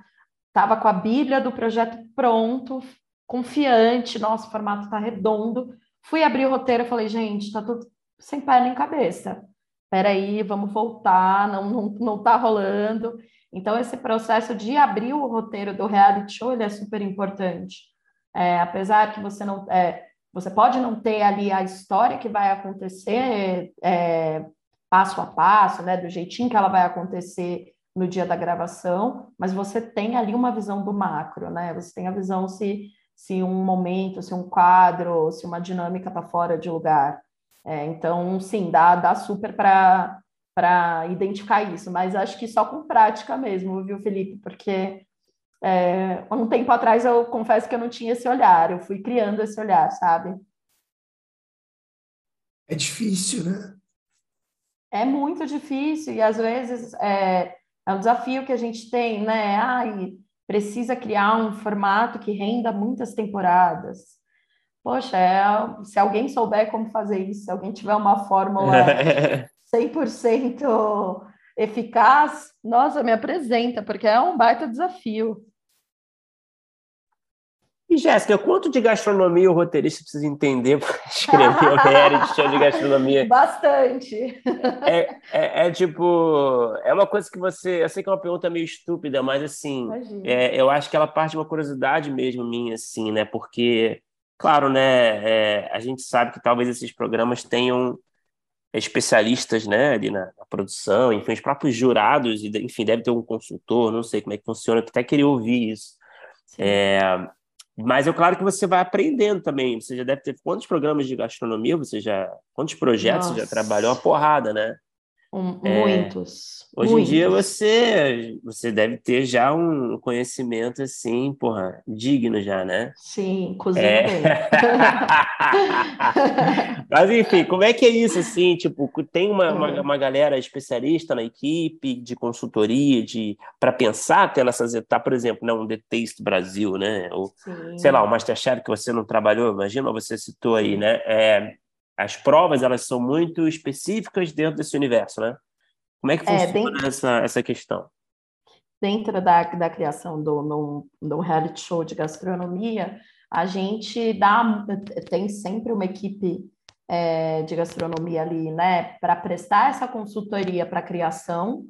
estava com a Bíblia do projeto pronto, confiante, nosso formato está redondo. Fui abrir o roteiro e falei, gente, está tudo sem pé nem cabeça. Peraí, vamos voltar, não, não, não tá rolando. Então, esse processo de abrir o roteiro do reality show ele é super importante. É, apesar que você não. É, você pode não ter ali a história que vai acontecer é, passo a passo, né, do jeitinho que ela vai acontecer no dia da gravação, mas você tem ali uma visão do macro, né? Você tem a visão se, se um momento, se um quadro, se uma dinâmica está fora de lugar. É, então, sim, dá, dá super para para identificar isso, mas acho que só com prática mesmo, viu, Felipe? Porque é, um tempo atrás eu confesso que eu não tinha esse olhar, eu fui criando esse olhar, sabe? É difícil, né? É muito difícil, e às vezes é, é um desafio que a gente tem, né? Ai, precisa criar um formato que renda muitas temporadas. Poxa, é, se alguém souber como fazer isso, se alguém tiver uma fórmula 100% eficaz, nossa, me apresenta, porque é um baita desafio. E, Jéssica, quanto de gastronomia o roteirista precisa entender para escrever o reality show de gastronomia? Bastante. É, é, é, tipo, é uma coisa que você. Eu sei que é uma pergunta meio estúpida, mas assim, é, eu acho que ela parte de uma curiosidade mesmo minha, assim, né? Porque, claro, né, é, a gente sabe que talvez esses programas tenham especialistas, né, ali na, na, produção, enfim, os próprios jurados, enfim, deve ter um consultor, não sei como é que funciona, que até queria ouvir isso. É, mas é claro que você vai aprendendo também. Você já deve ter quantos programas de gastronomia você já. Quantos projetos Nossa. você já trabalhou? Uma porrada, né? Um, é, muitos. Hoje muitos. em dia você, você deve ter já um conhecimento assim, porra, digno já, né? Sim, cozinha é. bem. Mas enfim, como é que é isso assim? Tipo, tem uma, uma, é. uma, galera especialista na equipe de consultoria, de para pensar até nessas etapas, por exemplo, né, um The Taste Brasil, né? Ou, Sim. sei lá, o Masterchef que você não trabalhou, imagina, você citou aí, né? É, as provas elas são muito específicas dentro desse universo, né? Como é que é, funciona é, essa, essa questão? Dentro da, da criação do, do reality show de gastronomia, a gente dá tem sempre uma equipe é, de gastronomia ali, né, para prestar essa consultoria para a criação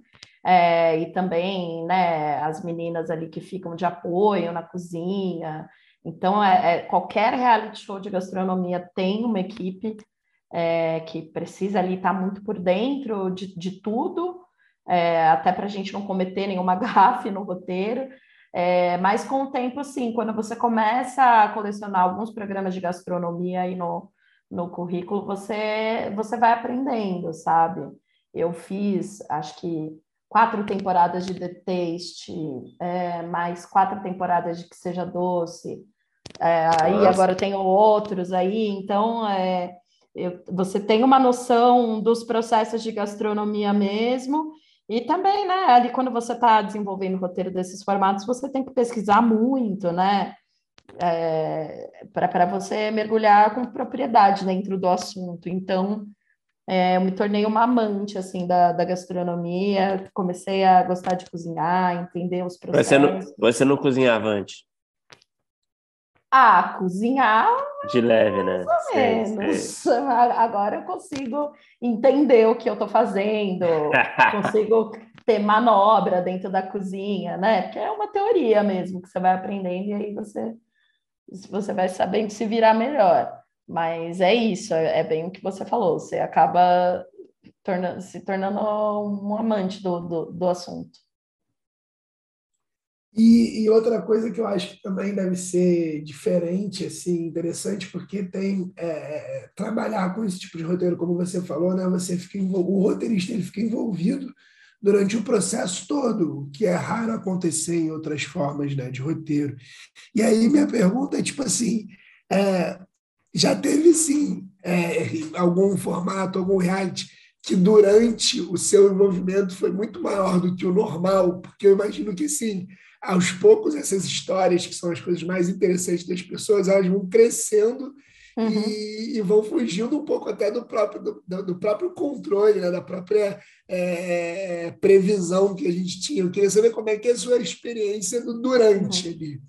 é, e também, né, as meninas ali que ficam de apoio na cozinha. Então, é, é qualquer reality show de gastronomia tem uma equipe é, que precisa ali estar tá muito por dentro de, de tudo, é, até para a gente não cometer nenhuma gafe no roteiro. É, mas com o tempo, sim, quando você começa a colecionar alguns programas de gastronomia aí no, no currículo, você, você vai aprendendo, sabe? Eu fiz, acho que quatro temporadas de The Taste, é, mais quatro temporadas de Que Seja Doce, é, aí agora eu tenho outros aí, então é, eu, você tem uma noção dos processos de gastronomia mesmo, e também, né, ali quando você está desenvolvendo o roteiro desses formatos, você tem que pesquisar muito, né, é, para você mergulhar com propriedade dentro do assunto. Então, é, eu me tornei uma amante, assim, da, da gastronomia, comecei a gostar de cozinhar, entender os processos. Você não, você não cozinhava antes? Ah, cozinhar. De leve, né? Mais ou menos. Sei. Agora eu consigo entender o que eu estou fazendo, consigo ter manobra dentro da cozinha, né? Porque é uma teoria mesmo que você vai aprendendo e aí você, você vai sabendo se virar melhor. Mas é isso, é, é bem o que você falou, você acaba torna, se tornando um amante do, do, do assunto. E, e, outra coisa que eu acho que também deve ser diferente, assim, interessante, porque tem é, é trabalhar com esse tipo de roteiro, como você falou, né? Você fica o roteirista ele fica envolvido durante o processo todo, que é raro acontecer em outras formas, né, de roteiro. E aí minha pergunta é tipo assim, é, já teve sim é, algum formato, algum reality que durante o seu envolvimento foi muito maior do que o normal, porque eu imagino que sim aos poucos, essas histórias, que são as coisas mais interessantes das pessoas, elas vão crescendo uhum. e, e, vão fugindo um pouco até do próprio, do, do próprio controle, né? da própria é, previsão que a gente tinha. Eu queria saber como é que é a sua experiência durante uhum. ali.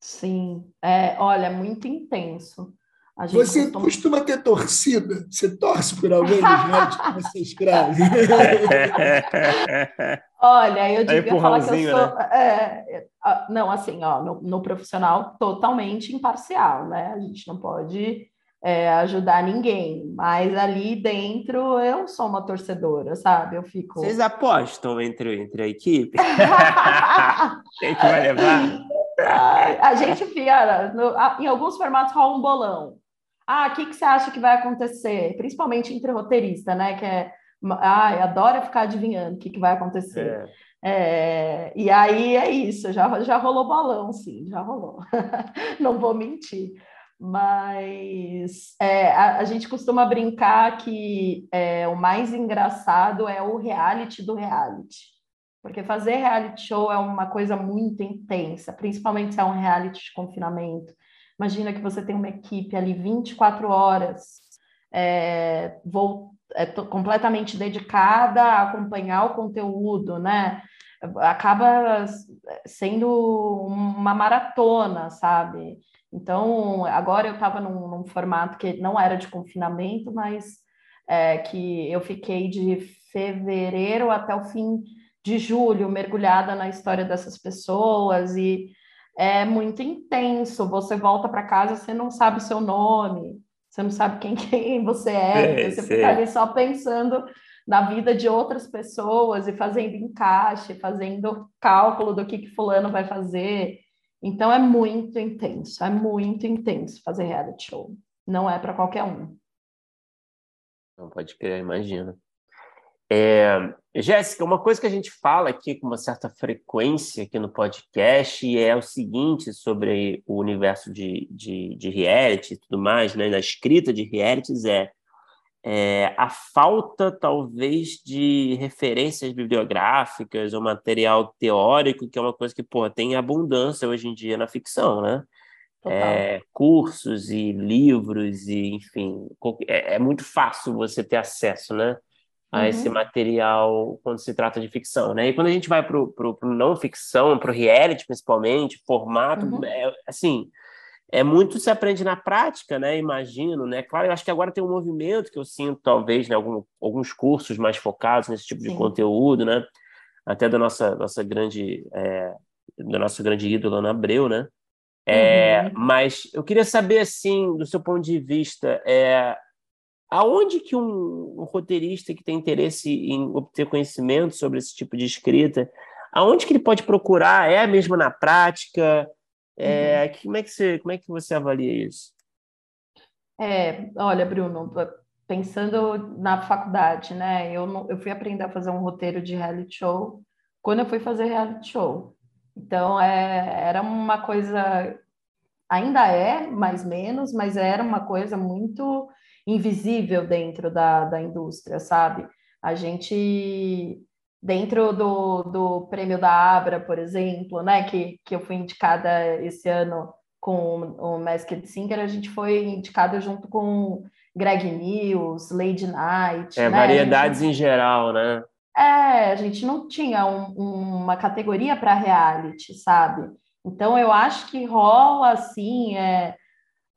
Sim, é, olha, muito intenso. Você costuma... costuma... ter torcida? Você torce por alguém dos que você escreve? Olha, eu digo falar que eu sou. Né? É, não, assim, ó, no, no, profissional totalmente imparcial, né? A gente não pode é, ajudar ninguém, mas ali dentro eu sou uma torcedora, sabe? Eu fico. Vocês apostam entre, entre a equipe? Quem que vai levar? A gente via, no, em alguns formatos rola um bolão. Ah, o que, que você acha que vai acontecer? Principalmente entre roteirista, né? Que é Ai, adora ficar adivinhando o que, que vai acontecer. É. É, e aí é isso, já, já rolou balão, sim, já rolou. Não vou mentir. Mas é, a, a, gente costuma brincar que é, o mais engraçado é o reality do reality. Porque fazer reality show é uma coisa muito intensa, principalmente se é um reality de confinamento. Imagina que você tem uma equipe ali 24 horas, é, vou, é completamente dedicada a acompanhar o conteúdo, né? Acaba sendo uma maratona, sabe? Então, agora eu estava num, num, formato que não era de confinamento, mas é, que eu fiquei de fevereiro até o fim de julho mergulhada na história dessas pessoas e é muito intenso. Você volta para casa, você não sabe o seu nome, Você não sabe quem, quem você é, é você fica ali só pensando na vida de outras pessoas e fazendo encaixe, fazendo cálculo do que, que fulano vai fazer. Então é muito intenso, é muito intenso fazer reality show. Não é para qualquer um. Não pode crer, imagina. É, Jéssica, uma coisa que a gente fala aqui com uma certa frequência aqui no podcast é o seguinte sobre o universo de, de, de reality e tudo mais, né? na escrita de realities, é é, a falta, talvez, de referências bibliográficas ou material teórico, que é uma coisa que pô, tem abundância hoje em dia na ficção, né? É, cursos e livros, e enfim, é, é, muito fácil você ter acesso né, a uhum. esse material quando se trata de ficção. Né? E quando a gente vai para o não ficção, para o reality principalmente, formato, uhum. é, assim é muito se aprende na prática, né? Imagino, né? Claro, eu acho que agora tem um movimento que eu sinto, talvez, né? Algum, alguns cursos mais focados nesse tipo de Sim. conteúdo, né? Até da nossa, nossa grande, é, da nossa grande ídola Ana Abreu, né? É, uhum. Mas eu queria saber, assim, do seu ponto de vista, é, aonde que um, um roteirista que tem interesse em obter conhecimento sobre esse tipo de escrita, aonde que ele pode procurar? É mesmo na prática? É, uhum. como, é que você, como é que você avalia isso? É, olha, Bruno, pensando na faculdade, né? Eu, não, eu fui aprender a fazer um roteiro de reality show quando eu fui fazer reality show. Então, é, era uma coisa, ainda é, mais menos, mas era uma coisa muito invisível dentro da, da indústria, sabe? A gente dentro do, do prêmio da Abra, por exemplo, né, que, que eu fui indicada esse ano com o Masked Singer, a gente foi indicada junto com Greg News, Lady Night. É, né? variedades gente, em geral, né? É, a gente não tinha um, uma categoria para reality, sabe? Então eu acho que rola assim, é,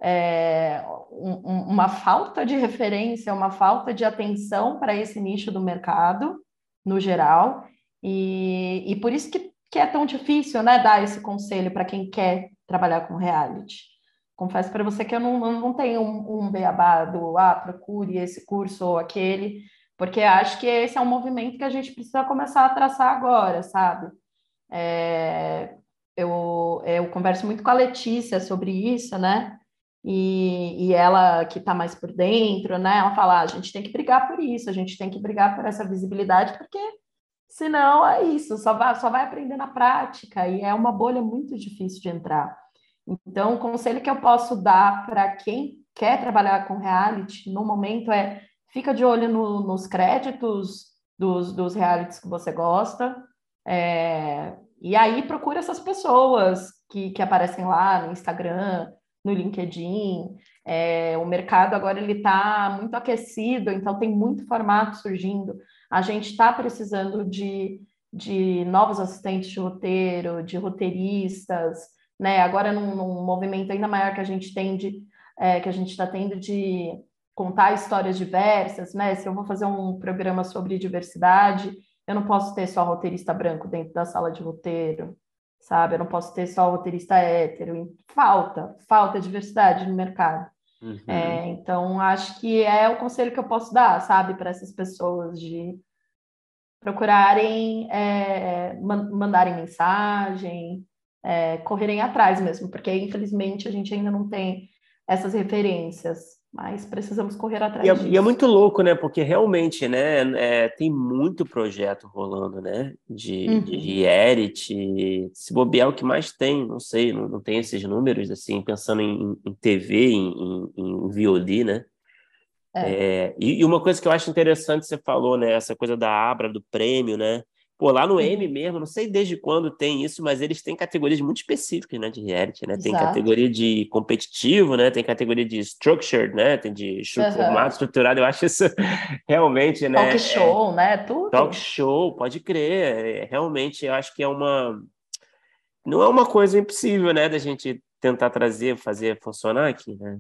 é um, uma falta de referência, uma falta de atenção para esse nicho do mercado no geral, e, e por isso que, que é tão difícil né, dar esse conselho para quem quer trabalhar com reality. Confesso para você que eu não, não tenho um, um beabá do, ah, procure esse curso ou aquele, porque acho que esse é um movimento que a gente precisa começar a traçar agora, sabe? É, eu, eu converso muito com a Letícia sobre isso, né? E, e ela que está mais por dentro, né? Ela fala: ah, a gente tem que brigar por isso, a gente tem que brigar por essa visibilidade, porque senão é isso, só vai, só vai aprender na prática e é uma bolha muito difícil de entrar. Então, o conselho que eu posso dar para quem quer trabalhar com reality no momento é fica de olho no, nos créditos dos, dos realities que você gosta, é, e aí procura essas pessoas que, que aparecem lá no Instagram, no LinkedIn. É, o mercado agora ele está muito aquecido, então tem muito formato surgindo. A gente está precisando de, de novos assistentes de roteiro, de roteiristas, né? Agora num, num movimento ainda maior que a gente tem de, é, que a gente está tendo de contar histórias diversas, né? Se eu vou fazer um programa sobre diversidade, eu não posso ter só roteirista branco dentro da sala de roteiro sabe? Eu não posso ter só roteirista hétero. Falta, falta diversidade no mercado. Uhum. É, então, acho que é o conselho que eu posso dar, sabe, para essas pessoas de procurarem, é, mandarem mensagem, é, correrem atrás mesmo, porque infelizmente a gente ainda não tem essas referências mas precisamos correr atrás e é, disso. E é muito louco, né? Porque realmente, né? É, tem muito projeto rolando, né? De, uhum. de reality. Se bobear, o que mais tem, não sei, não, não tem esses números, assim, pensando em, em TV, em, em, em VOD, né? É. É, e, e, uma coisa que eu acho interessante, você falou, né? Essa coisa da Abra, do prêmio, né? Pô, lá no M uhum. mesmo, não sei desde quando tem isso, mas eles têm categorias muito específicas, né, de reality, né? Tem Exato. categoria de competitivo, né? Tem categoria de structured, né? Tem de uhum. formato estruturado. Eu acho isso realmente, né? Talk show, é... né? Tudo. Talk show, pode crer. É, realmente, eu acho que é uma... Não é uma coisa impossível, né? Da gente tentar trazer, fazer funcionar aqui, né?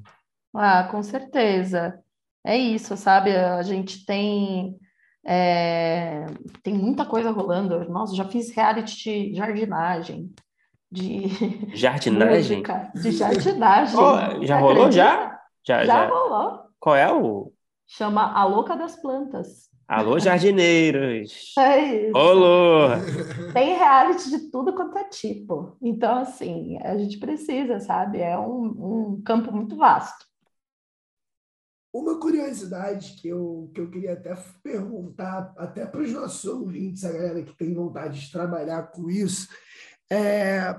Ah, com certeza. É isso, sabe? A gente tem é, tem muita coisa rolando. Nossa, já fiz reality de jardinagem, de jardinagem, música, de jardinagem. Oh, já rolou já? Já, Já já. rolou. Qual é o. Chama A Louca das Plantas. Alô, jardineiros! É isso. Olô! Tem reality de tudo quanto é tipo. Então, assim, a gente precisa, sabe? É um, um campo muito vasto. Uma curiosidade que eu, que eu queria até perguntar, até para os nossos ouvintes, a galera que tem vontade de trabalhar com isso, é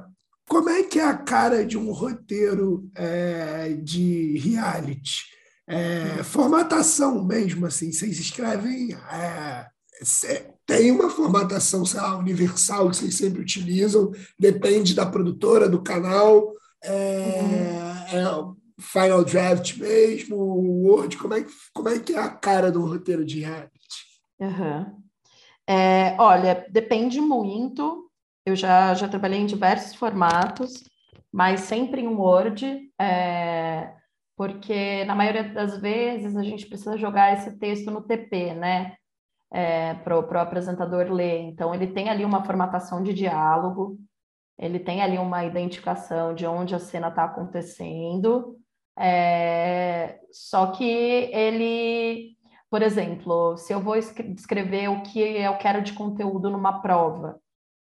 como é que é a cara de um roteiro é, de reality? É, formatação mesmo, assim, vocês escrevem. é, tem uma formatação, sei lá, universal que vocês sempre utilizam, depende da produtora, do canal. É Final Draft mesmo, Word, como é, que, como é que é a cara do roteiro de reality? Aham. É, olha, depende muito. Eu já, já trabalhei em diversos formatos, mas sempre em Word, é, porque na maioria das vezes a gente precisa jogar esse texto no TP, né? para o apresentador ler. Então, ele tem ali uma formatação de diálogo, ele tem ali uma identificação de onde a cena está acontecendo, é, só que ele, por exemplo, se eu vou escre- descrever o que eu quero de conteúdo numa prova,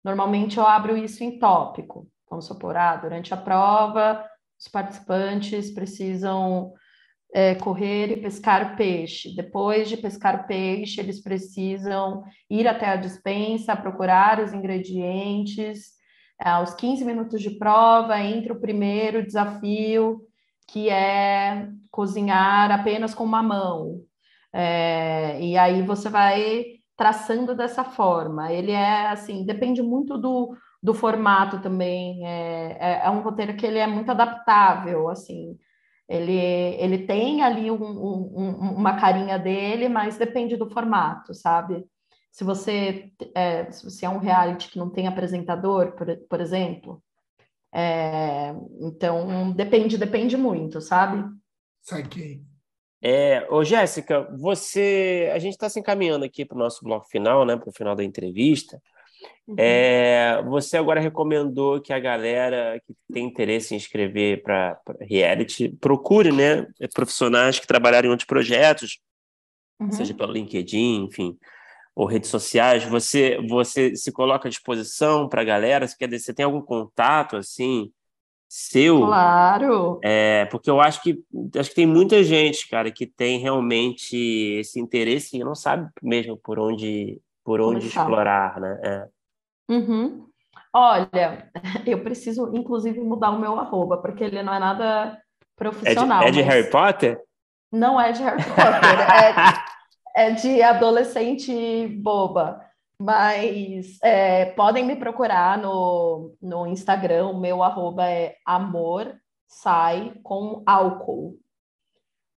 normalmente eu abro isso em tópico. Vamos supor, ah, durante a prova, os participantes precisam é, correr e pescar peixe. Depois de pescar peixe, eles precisam ir até a despensa, procurar os ingredientes. Aos 15 minutos de prova, entra o primeiro desafio, que é cozinhar apenas com uma mão. É, e aí você vai traçando dessa forma. Ele é assim, depende muito do, do formato também. É, é, é um roteiro que ele é muito adaptável, assim. Ele, ele tem ali um, um, uma carinha dele, mas depende do formato, sabe? Se você é, se você é um reality que não tem apresentador, por, por exemplo, é, então depende, depende muito, sabe? Saquei. É, ô Jéssica, você. A gente está se encaminhando aqui para o nosso bloco final, né? Para o final da entrevista. Uhum. É, você agora recomendou que a galera que tem interesse em escrever para reality procure, né? Profissionais que trabalharem em outros projetos, Uhum. seja pelo LinkedIn, enfim, ou redes sociais. Você, você se coloca à disposição para a galera? Você, quer dizer, você tem algum contato assim seu? Claro. É, porque eu acho que acho que tem muita gente, cara, que tem realmente esse interesse e não sabe mesmo por onde por onde Começar. explorar, né? É. Uhum. Olha, eu preciso, inclusive, mudar o meu arroba, porque ele não é nada É de, profissional. é de mas Harry Potter? Não é de Harry Potter, é, é de adolescente boba. Mas é, podem me procurar no, no Instagram, o meu arroba é amor sai com álcool.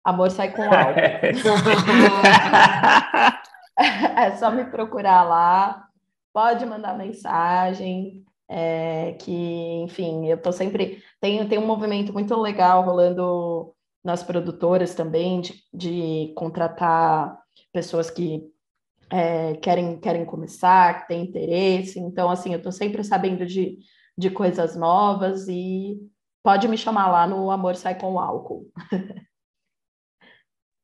Amor sai com álcool. É só me procurar lá, pode mandar mensagem, é, que, enfim, eu tô sempre. Tem, tem um movimento muito legal rolando nas produtoras também, de, de contratar pessoas que é, querem, querem começar, que têm interesse. Então, assim, eu tô sempre sabendo de, de coisas novas e pode me chamar lá no Amor Sai com Álcool.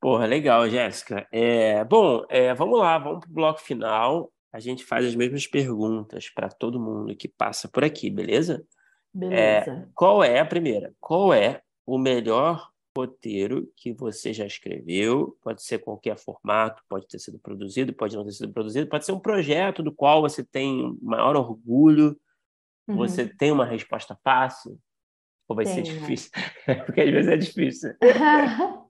Porra, legal, Jéssica. É, bom, é, vamos lá, vamos para o bloco final. A gente faz as mesmas perguntas para todo mundo que passa por aqui, beleza? Beleza. Qual é a primeira? Qual é o melhor roteiro que você já escreveu? Pode ser qualquer formato, pode ter sido produzido, pode não ter sido produzido, pode ser um projeto do qual você tem maior orgulho. Uhum. Você tem uma resposta fácil? Ou vai ser difícil? Porque às vezes é difícil.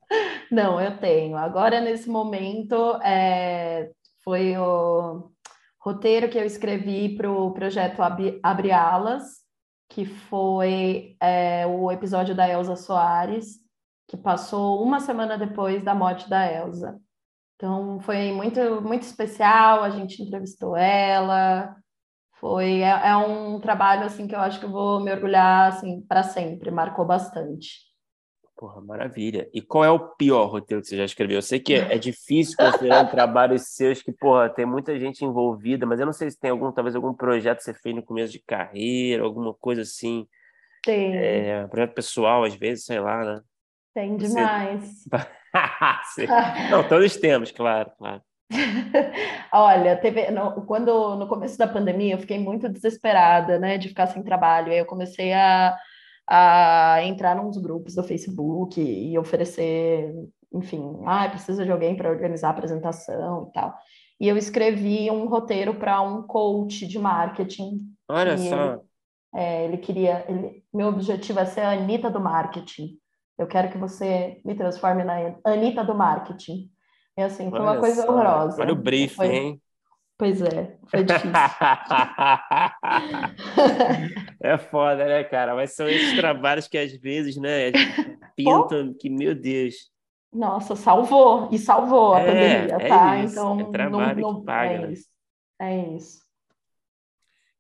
Não, eu tenho. Agora, nesse momento, é, foi o roteiro que eu escrevi para o projeto Abre, Abre Alas, que foi é, o episódio da Elza Soares, que passou uma semana depois da morte da Elza. Então, foi muito, muito especial, a gente entrevistou ela. Foi, é, é um trabalho assim que eu acho que eu vou me orgulhar assim para sempre, marcou bastante. Porra, maravilha. E qual é o pior roteiro que você já escreveu? Eu sei que é, é difícil considerar trabalhos seus que, porra, tem muita gente envolvida, mas eu não sei se tem algum, talvez algum projeto que você fez no começo de carreira, alguma coisa assim, Tem. é, projeto pessoal, às vezes, sei lá, né? Tem demais. Você... Não, todos temos, claro, claro. Olha, teve, no, quando no começo da pandemia eu fiquei muito desesperada, né, de ficar sem trabalho. Aí eu comecei a, a entrar nos grupos do Facebook e oferecer, enfim, ah, precisa de alguém para organizar a apresentação e tal. E eu escrevi um roteiro para um coach de marketing. Olha só. Ele, é, ele queria, ele, meu objetivo é ser a Anitta do marketing. Eu quero que você me transforme na Anitta do marketing. E assim, foi Olha uma coisa só. horrorosa. Olha o briefing, foi... hein? Pois é, foi difícil. é foda, né, cara? Mas são esses trabalhos que às vezes, né, pintam que, meu Deus. Nossa, salvou, e salvou a é, pandemia, é tá? Isso, então, é trabalho não, não, que paga, é né? isso. É isso.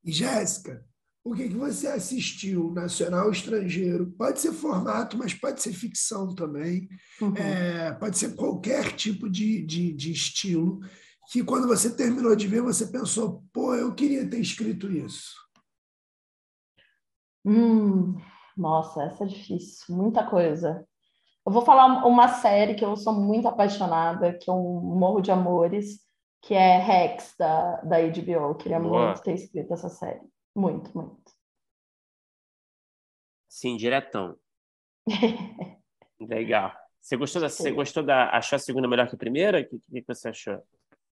E Jéssica, o que, que você assistiu, nacional ou estrangeiro? Pode ser formato, mas pode ser ficção também. Uhum. É, pode ser qualquer tipo de, de, de, estilo. Que quando você terminou de ver, você pensou, pô, eu queria ter escrito isso. Hum, nossa, essa é difícil. Muita coisa. Eu vou falar uma série que eu sou muito apaixonada, que é um Morro de Amores, que é Rex, da, da HBO. Eu queria Boa. muito ter escrito essa série. Muito, muito. Sim, diretão. Legal. Você gostou da, você gostou da, achou a segunda melhor que a primeira? O que, que você achou?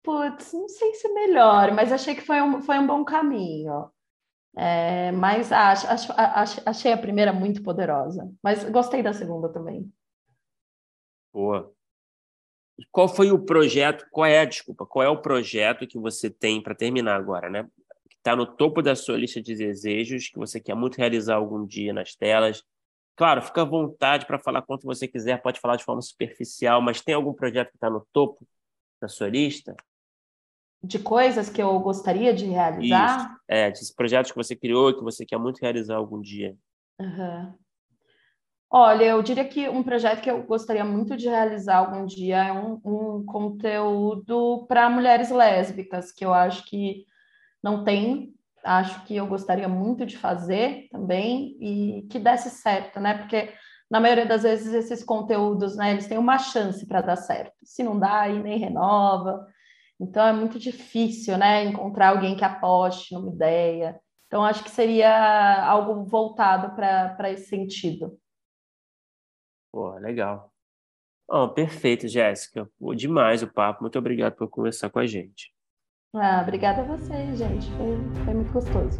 Putz, não sei se melhor, mas achei que foi um, foi um bom caminho. É, mas acho, acho, acho, achei a primeira muito poderosa. Mas gostei da segunda também. Boa. Qual foi o projeto? Qual é, desculpa, qual é o projeto que você tem para terminar agora, né? Está no topo da sua lista de desejos, que você quer muito realizar algum dia nas telas. Claro, fica à vontade para falar quanto você quiser, pode falar de forma superficial, mas tem algum projeto que está no topo da sua lista? De coisas que eu gostaria de realizar? Isso. É, de projetos que você criou e que você quer muito realizar algum dia. Uhum. Olha, eu diria que um projeto que eu gostaria muito de realizar algum dia é um, um conteúdo para mulheres lésbicas, que eu acho que não tem. Acho que eu gostaria muito de fazer também e que desse certo, né? Porque na maioria das vezes esses conteúdos, né, eles têm uma chance para dar certo. Se não dá, aí nem renova. Então é muito difícil, né, encontrar alguém que aposte numa ideia. Então acho que seria algo voltado para esse sentido. Pô, legal. Oh, perfeito, Jéssica. Demais o papo. Muito obrigado por conversar com a gente. Ah, obrigada a vocês, gente. Foi, foi muito gostoso.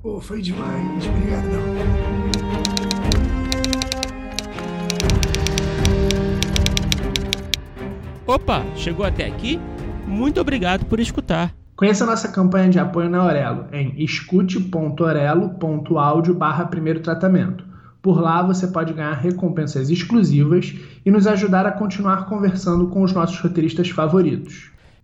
Pô, foi demais. Obrigadão. Opa, chegou até aqui? Muito obrigado por escutar. Conheça nossa campanha de apoio na Aurelo em escute.orelo.audio barra primeiro tratamento. Por lá você pode ganhar recompensas exclusivas e nos ajudar a continuar conversando com os nossos roteiristas favoritos.